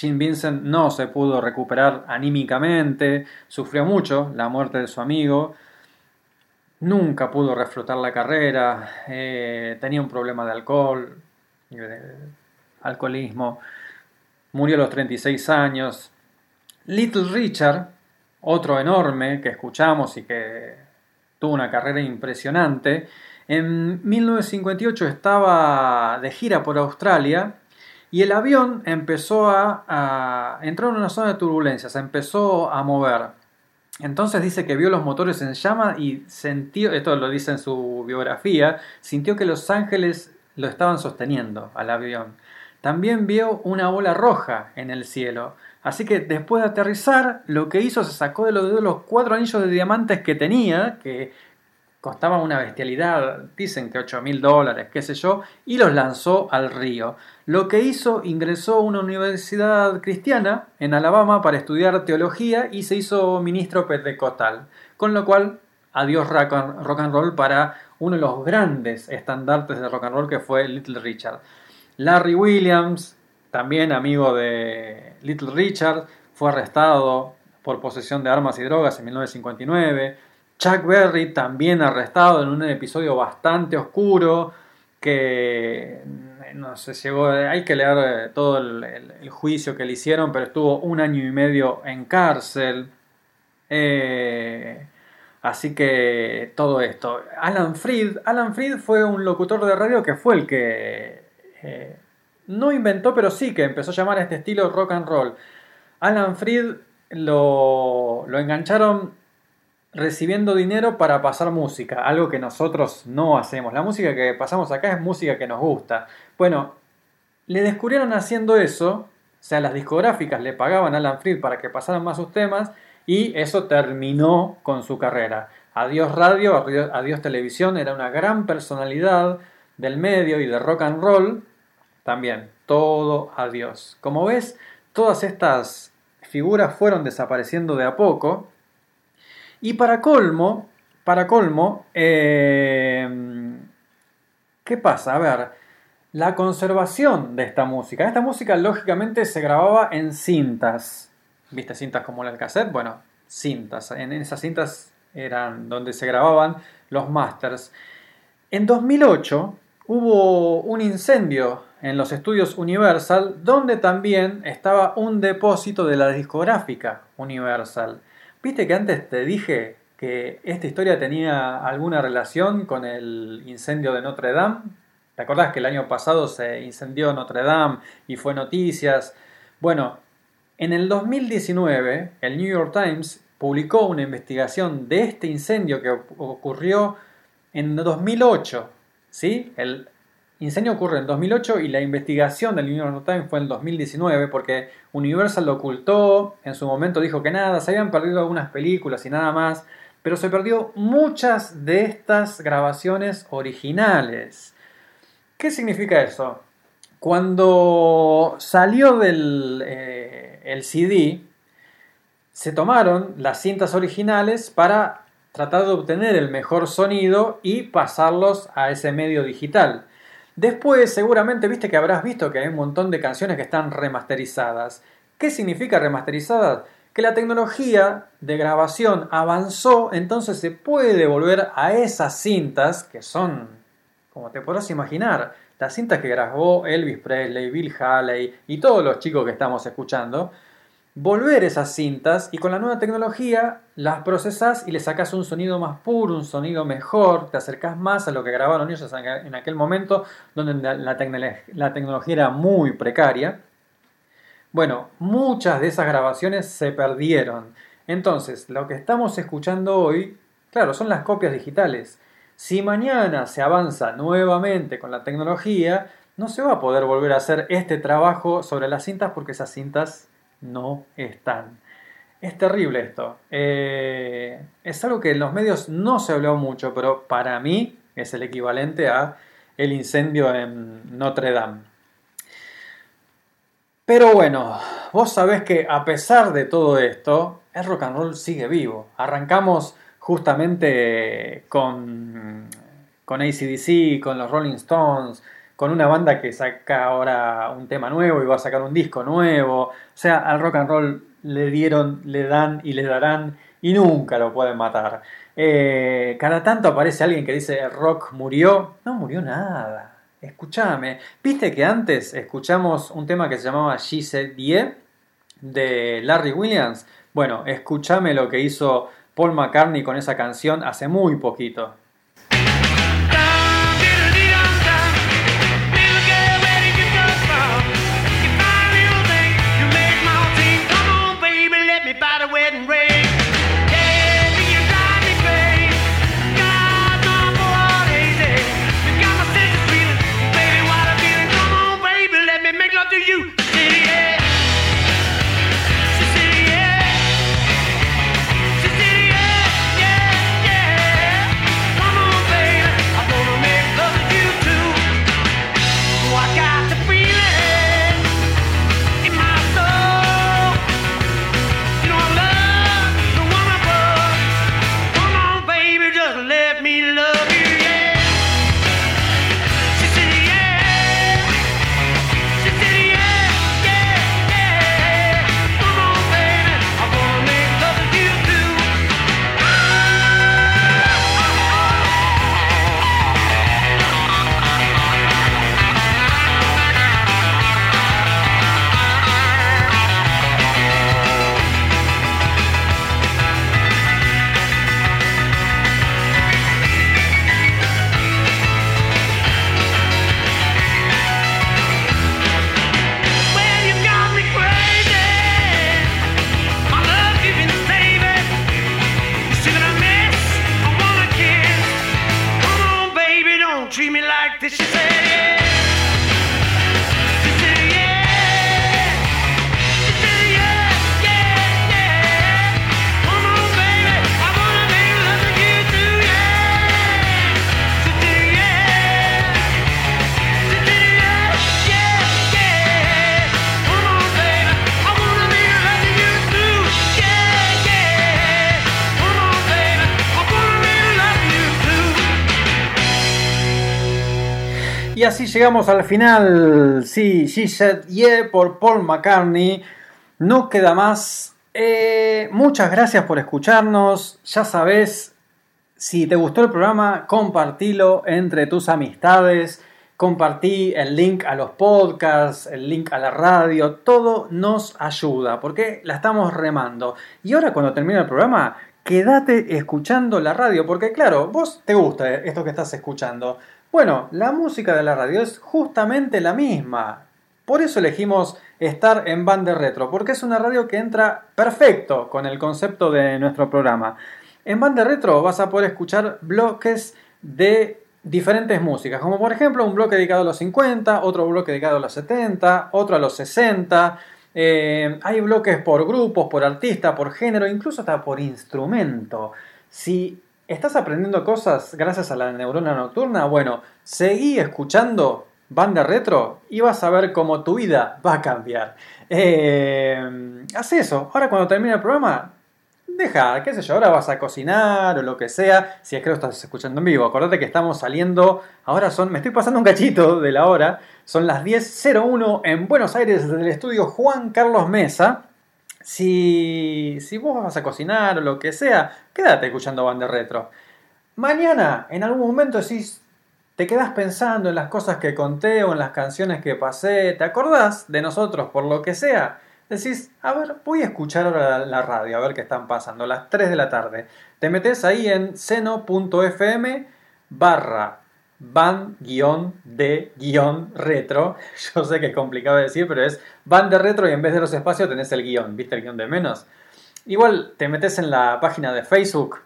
Vincent no se pudo recuperar anímicamente, sufrió mucho la muerte de su amigo, nunca pudo reflotar la carrera, eh, tenía un problema de alcohol, de alcoholismo, murió a los 36 años. Little Richard, otro enorme que escuchamos y que tuvo una carrera impresionante, en 1958 estaba de gira por Australia y el avión empezó a, a entrar en una zona de turbulencia, se empezó a mover. Entonces dice que vio los motores en llama y sintió, esto lo dice en su biografía, sintió que los ángeles lo estaban sosteniendo al avión. También vio una bola roja en el cielo. Así que después de aterrizar, lo que hizo se sacó de los dedos los cuatro anillos de diamantes que tenía, que costaba una bestialidad, dicen que 8 mil dólares, qué sé yo, y los lanzó al río. Lo que hizo, ingresó a una universidad cristiana en Alabama para estudiar teología y se hizo ministro pentecostal. Con lo cual, adiós rock and, roll para uno de los grandes estandartes de rock and roll que fue Little Richard. Larry Williams, también amigo de Little Richard, fue arrestado por posesión de armas y drogas en 1959. Chuck Berry también arrestado en un episodio bastante oscuro que no se llegó, hay que leer eh, todo el, juicio que le hicieron, pero estuvo un año y medio en cárcel. Eh, así que todo esto. Alan Freed, Alan Freed fue un locutor de radio que fue el que eh, no inventó, pero sí que empezó a llamar a este estilo rock and roll. Alan Freed lo, lo engancharon recibiendo dinero para pasar música, algo que nosotros no hacemos. La música que pasamos acá es música que nos gusta. Bueno, le descubrieron haciendo eso, o sea, las discográficas le pagaban a Alan Freed para que pasaran más sus temas y eso terminó con su carrera. Adiós radio, adiós, televisión, era una gran personalidad del medio y de rock and roll. También, todo adiós. Como ves, todas estas figuras fueron desapareciendo de a poco. Y para colmo, para colmo, eh, ¿qué pasa? A ver, la conservación de esta música. Esta música lógicamente se grababa en cintas. ¿Viste cintas como el cassette? Bueno, cintas. En esas cintas eran donde se grababan los masters. En 2008 hubo un incendio en los estudios Universal donde también estaba un depósito de la discográfica Universal. ¿Viste que antes te dije que esta historia tenía alguna relación con el incendio de Notre Dame? ¿Te acordás que el año pasado se incendió Notre Dame y fue noticias? Bueno, en el 2019 el New York Times publicó una investigación de este incendio que ocurrió en 2008. ¿sí? El incendio ocurre en 2008 y la investigación del New York Times fue en 2019 porque Universal lo ocultó, en su momento dijo que nada, se habían perdido algunas películas y nada más, pero se perdió muchas de estas grabaciones originales. ¿Qué significa eso? Cuando salió del eh, CD, se tomaron las cintas originales para tratar de obtener el mejor sonido y pasarlos a ese medio digital. Después, seguramente viste que habrás visto que hay un montón de canciones que están remasterizadas. ¿Qué significa remasterizadas? Que la tecnología de grabación avanzó, entonces se puede volver a esas cintas que son, como te podrás imaginar, las cintas que grabó Elvis Presley, Bill Haley y todos los chicos que estamos escuchando, volver esas cintas y con la nueva tecnología las procesas y le sacas un sonido más puro, un sonido mejor, te acercas más a lo que grabaron ellos en aquel momento donde la, la tecnología era muy precaria. Bueno, muchas de esas grabaciones se perdieron. Entonces, lo que estamos escuchando hoy, claro, son las copias digitales. Si mañana se avanza nuevamente con la tecnología, no se va a poder volver a hacer este trabajo sobre las cintas porque esas cintas no están. Es terrible esto. Eh, es algo que en los medios no se habló mucho, pero para mí es el equivalente a el incendio en Notre Dame. Pero bueno, vos sabés que a pesar de todo esto, el rock and roll sigue vivo. Arrancamos justamente con, con ACDC, con los Rolling Stones, con una banda que saca ahora un tema nuevo y va a sacar un disco nuevo. O sea, al rock and roll le dieron, le dan y le darán y nunca lo pueden matar. Eh, cada tanto aparece alguien que dice rock murió. No murió nada. Escúchame. ¿Viste que antes escuchamos un tema que se llamaba She Said Yeah de Larry Williams? Bueno, escúchame lo que hizo Paul McCartney con esa canción hace muy poquito. Y así llegamos al final. Sí, She Said Yeah por Paul McCartney. No queda más. Eh, muchas gracias por escucharnos. Ya sabes, si te gustó el programa, compartilo entre tus amistades. Compartí el link a los podcasts, el link a la radio, todo nos ayuda porque la estamos remando. Y ahora cuando termine el programa, quédate escuchando la radio porque claro, vos te gusta esto que estás escuchando. Bueno, la música de la radio es justamente la misma. Por eso elegimos estar en Bande Retro, porque es una radio que entra perfecto con el concepto de nuestro programa. En Bande Retro vas a poder escuchar bloques de diferentes músicas, como por ejemplo un bloque dedicado a los 50, otro bloque dedicado a los 70, otro a los 60. Eh, hay bloques por grupos, por artista, por género, incluso hasta por instrumento. Si estás aprendiendo cosas gracias a la neurona nocturna, bueno, seguí escuchando banda retro y vas a ver cómo tu vida va a cambiar. Eh, haz eso. Ahora cuando termine el programa, deja, qué sé yo, ahora vas a cocinar o lo que sea, si es que lo estás escuchando en vivo. Acordate que estamos saliendo, ahora son, me estoy pasando un cachito de la hora, son las 10.01 en Buenos Aires desde el estudio Juan Carlos Mesa. Si, si vos vas a cocinar o lo que sea, quédate escuchando banda retro. Mañana, en algún momento decís, te quedás pensando en las cosas que conté o en las canciones que pasé, ¿te acordás de nosotros por lo que sea? Decís, a ver, voy a escuchar ahora la, radio, a ver qué están pasando, las 3 de la tarde. Te metes ahí en seno.fm barra van-de-retro. Yo sé que es complicado de decir, pero es van de retro y en vez de los espacios tenés el guion, ¿viste el guion de menos? Igual te metes en la página de Facebook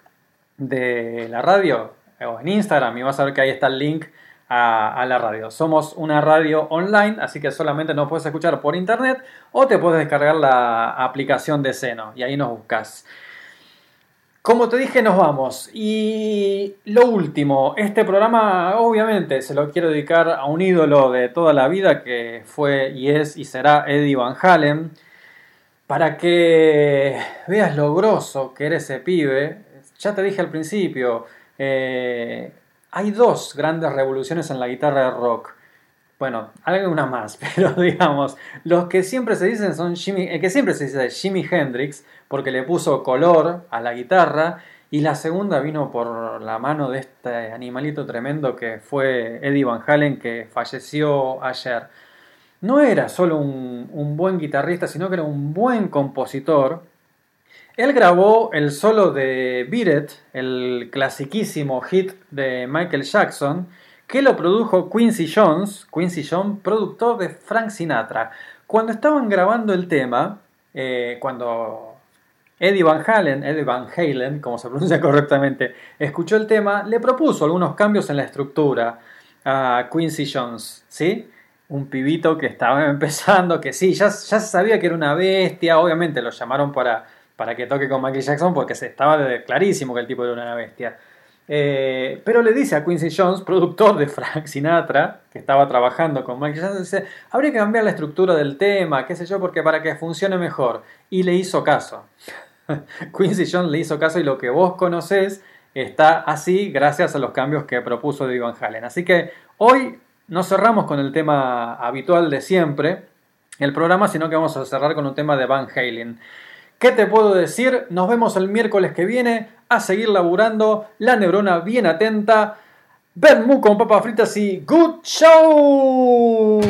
de la radio o en Instagram y vas a ver que ahí está el link a, la radio. Somos una radio online, así que solamente nos puedes escuchar por internet o te puedes descargar la aplicación de Seno y ahí nos buscas. Como te dije, nos vamos. Y lo último, este programa obviamente se lo quiero dedicar a un ídolo de toda la vida que fue y es y será Eddie Van Halen. Para que veas lo grosso que era ese pibe, ya te dije al principio, eh, hay dos grandes revoluciones en la guitarra de rock. Bueno, alguna más, pero digamos, los que siempre se dicen son Jimmy, el que siempre se dice Jimi Hendrix, porque le puso color a la guitarra, y la segunda vino por la mano de este animalito tremendo que fue Eddie Van Halen, que falleció ayer. No era solo un, buen guitarrista, sino que era un buen compositor. Él grabó el solo de Beat el clasiquísimo hit de Michael Jackson, que lo produjo Quincy Jones, Quincy Jones, productor de Frank Sinatra. Cuando estaban grabando el tema, eh, cuando Eddie Van Halen, Eddie Van Halen, como se pronuncia correctamente, escuchó el tema, le propuso algunos cambios en la estructura a Quincy Jones, ¿sí? Un pibito que estaba empezando, que sí, ya, ya sabía que era una bestia, obviamente lo llamaron para, para que toque con Michael Jackson porque se estaba clarísimo que el tipo era una bestia. Eh, pero le dice a Quincy Jones, productor de Frank Sinatra, que estaba trabajando con Michael Jackson, dice, habría que cambiar la estructura del tema, qué sé yo, porque para que funcione mejor. Y le hizo caso. Quincy Jones le hizo caso y lo que vos conocés está así gracias a los cambios que propuso Eddie Van Halen. Así que hoy no cerramos con el tema habitual de siempre, el programa, sino que vamos a cerrar con un tema de Van Halen. ¿Qué te puedo decir? Nos vemos el miércoles que viene a seguir laburando, la neurona bien atenta. Mu con papas fritas y Good Show.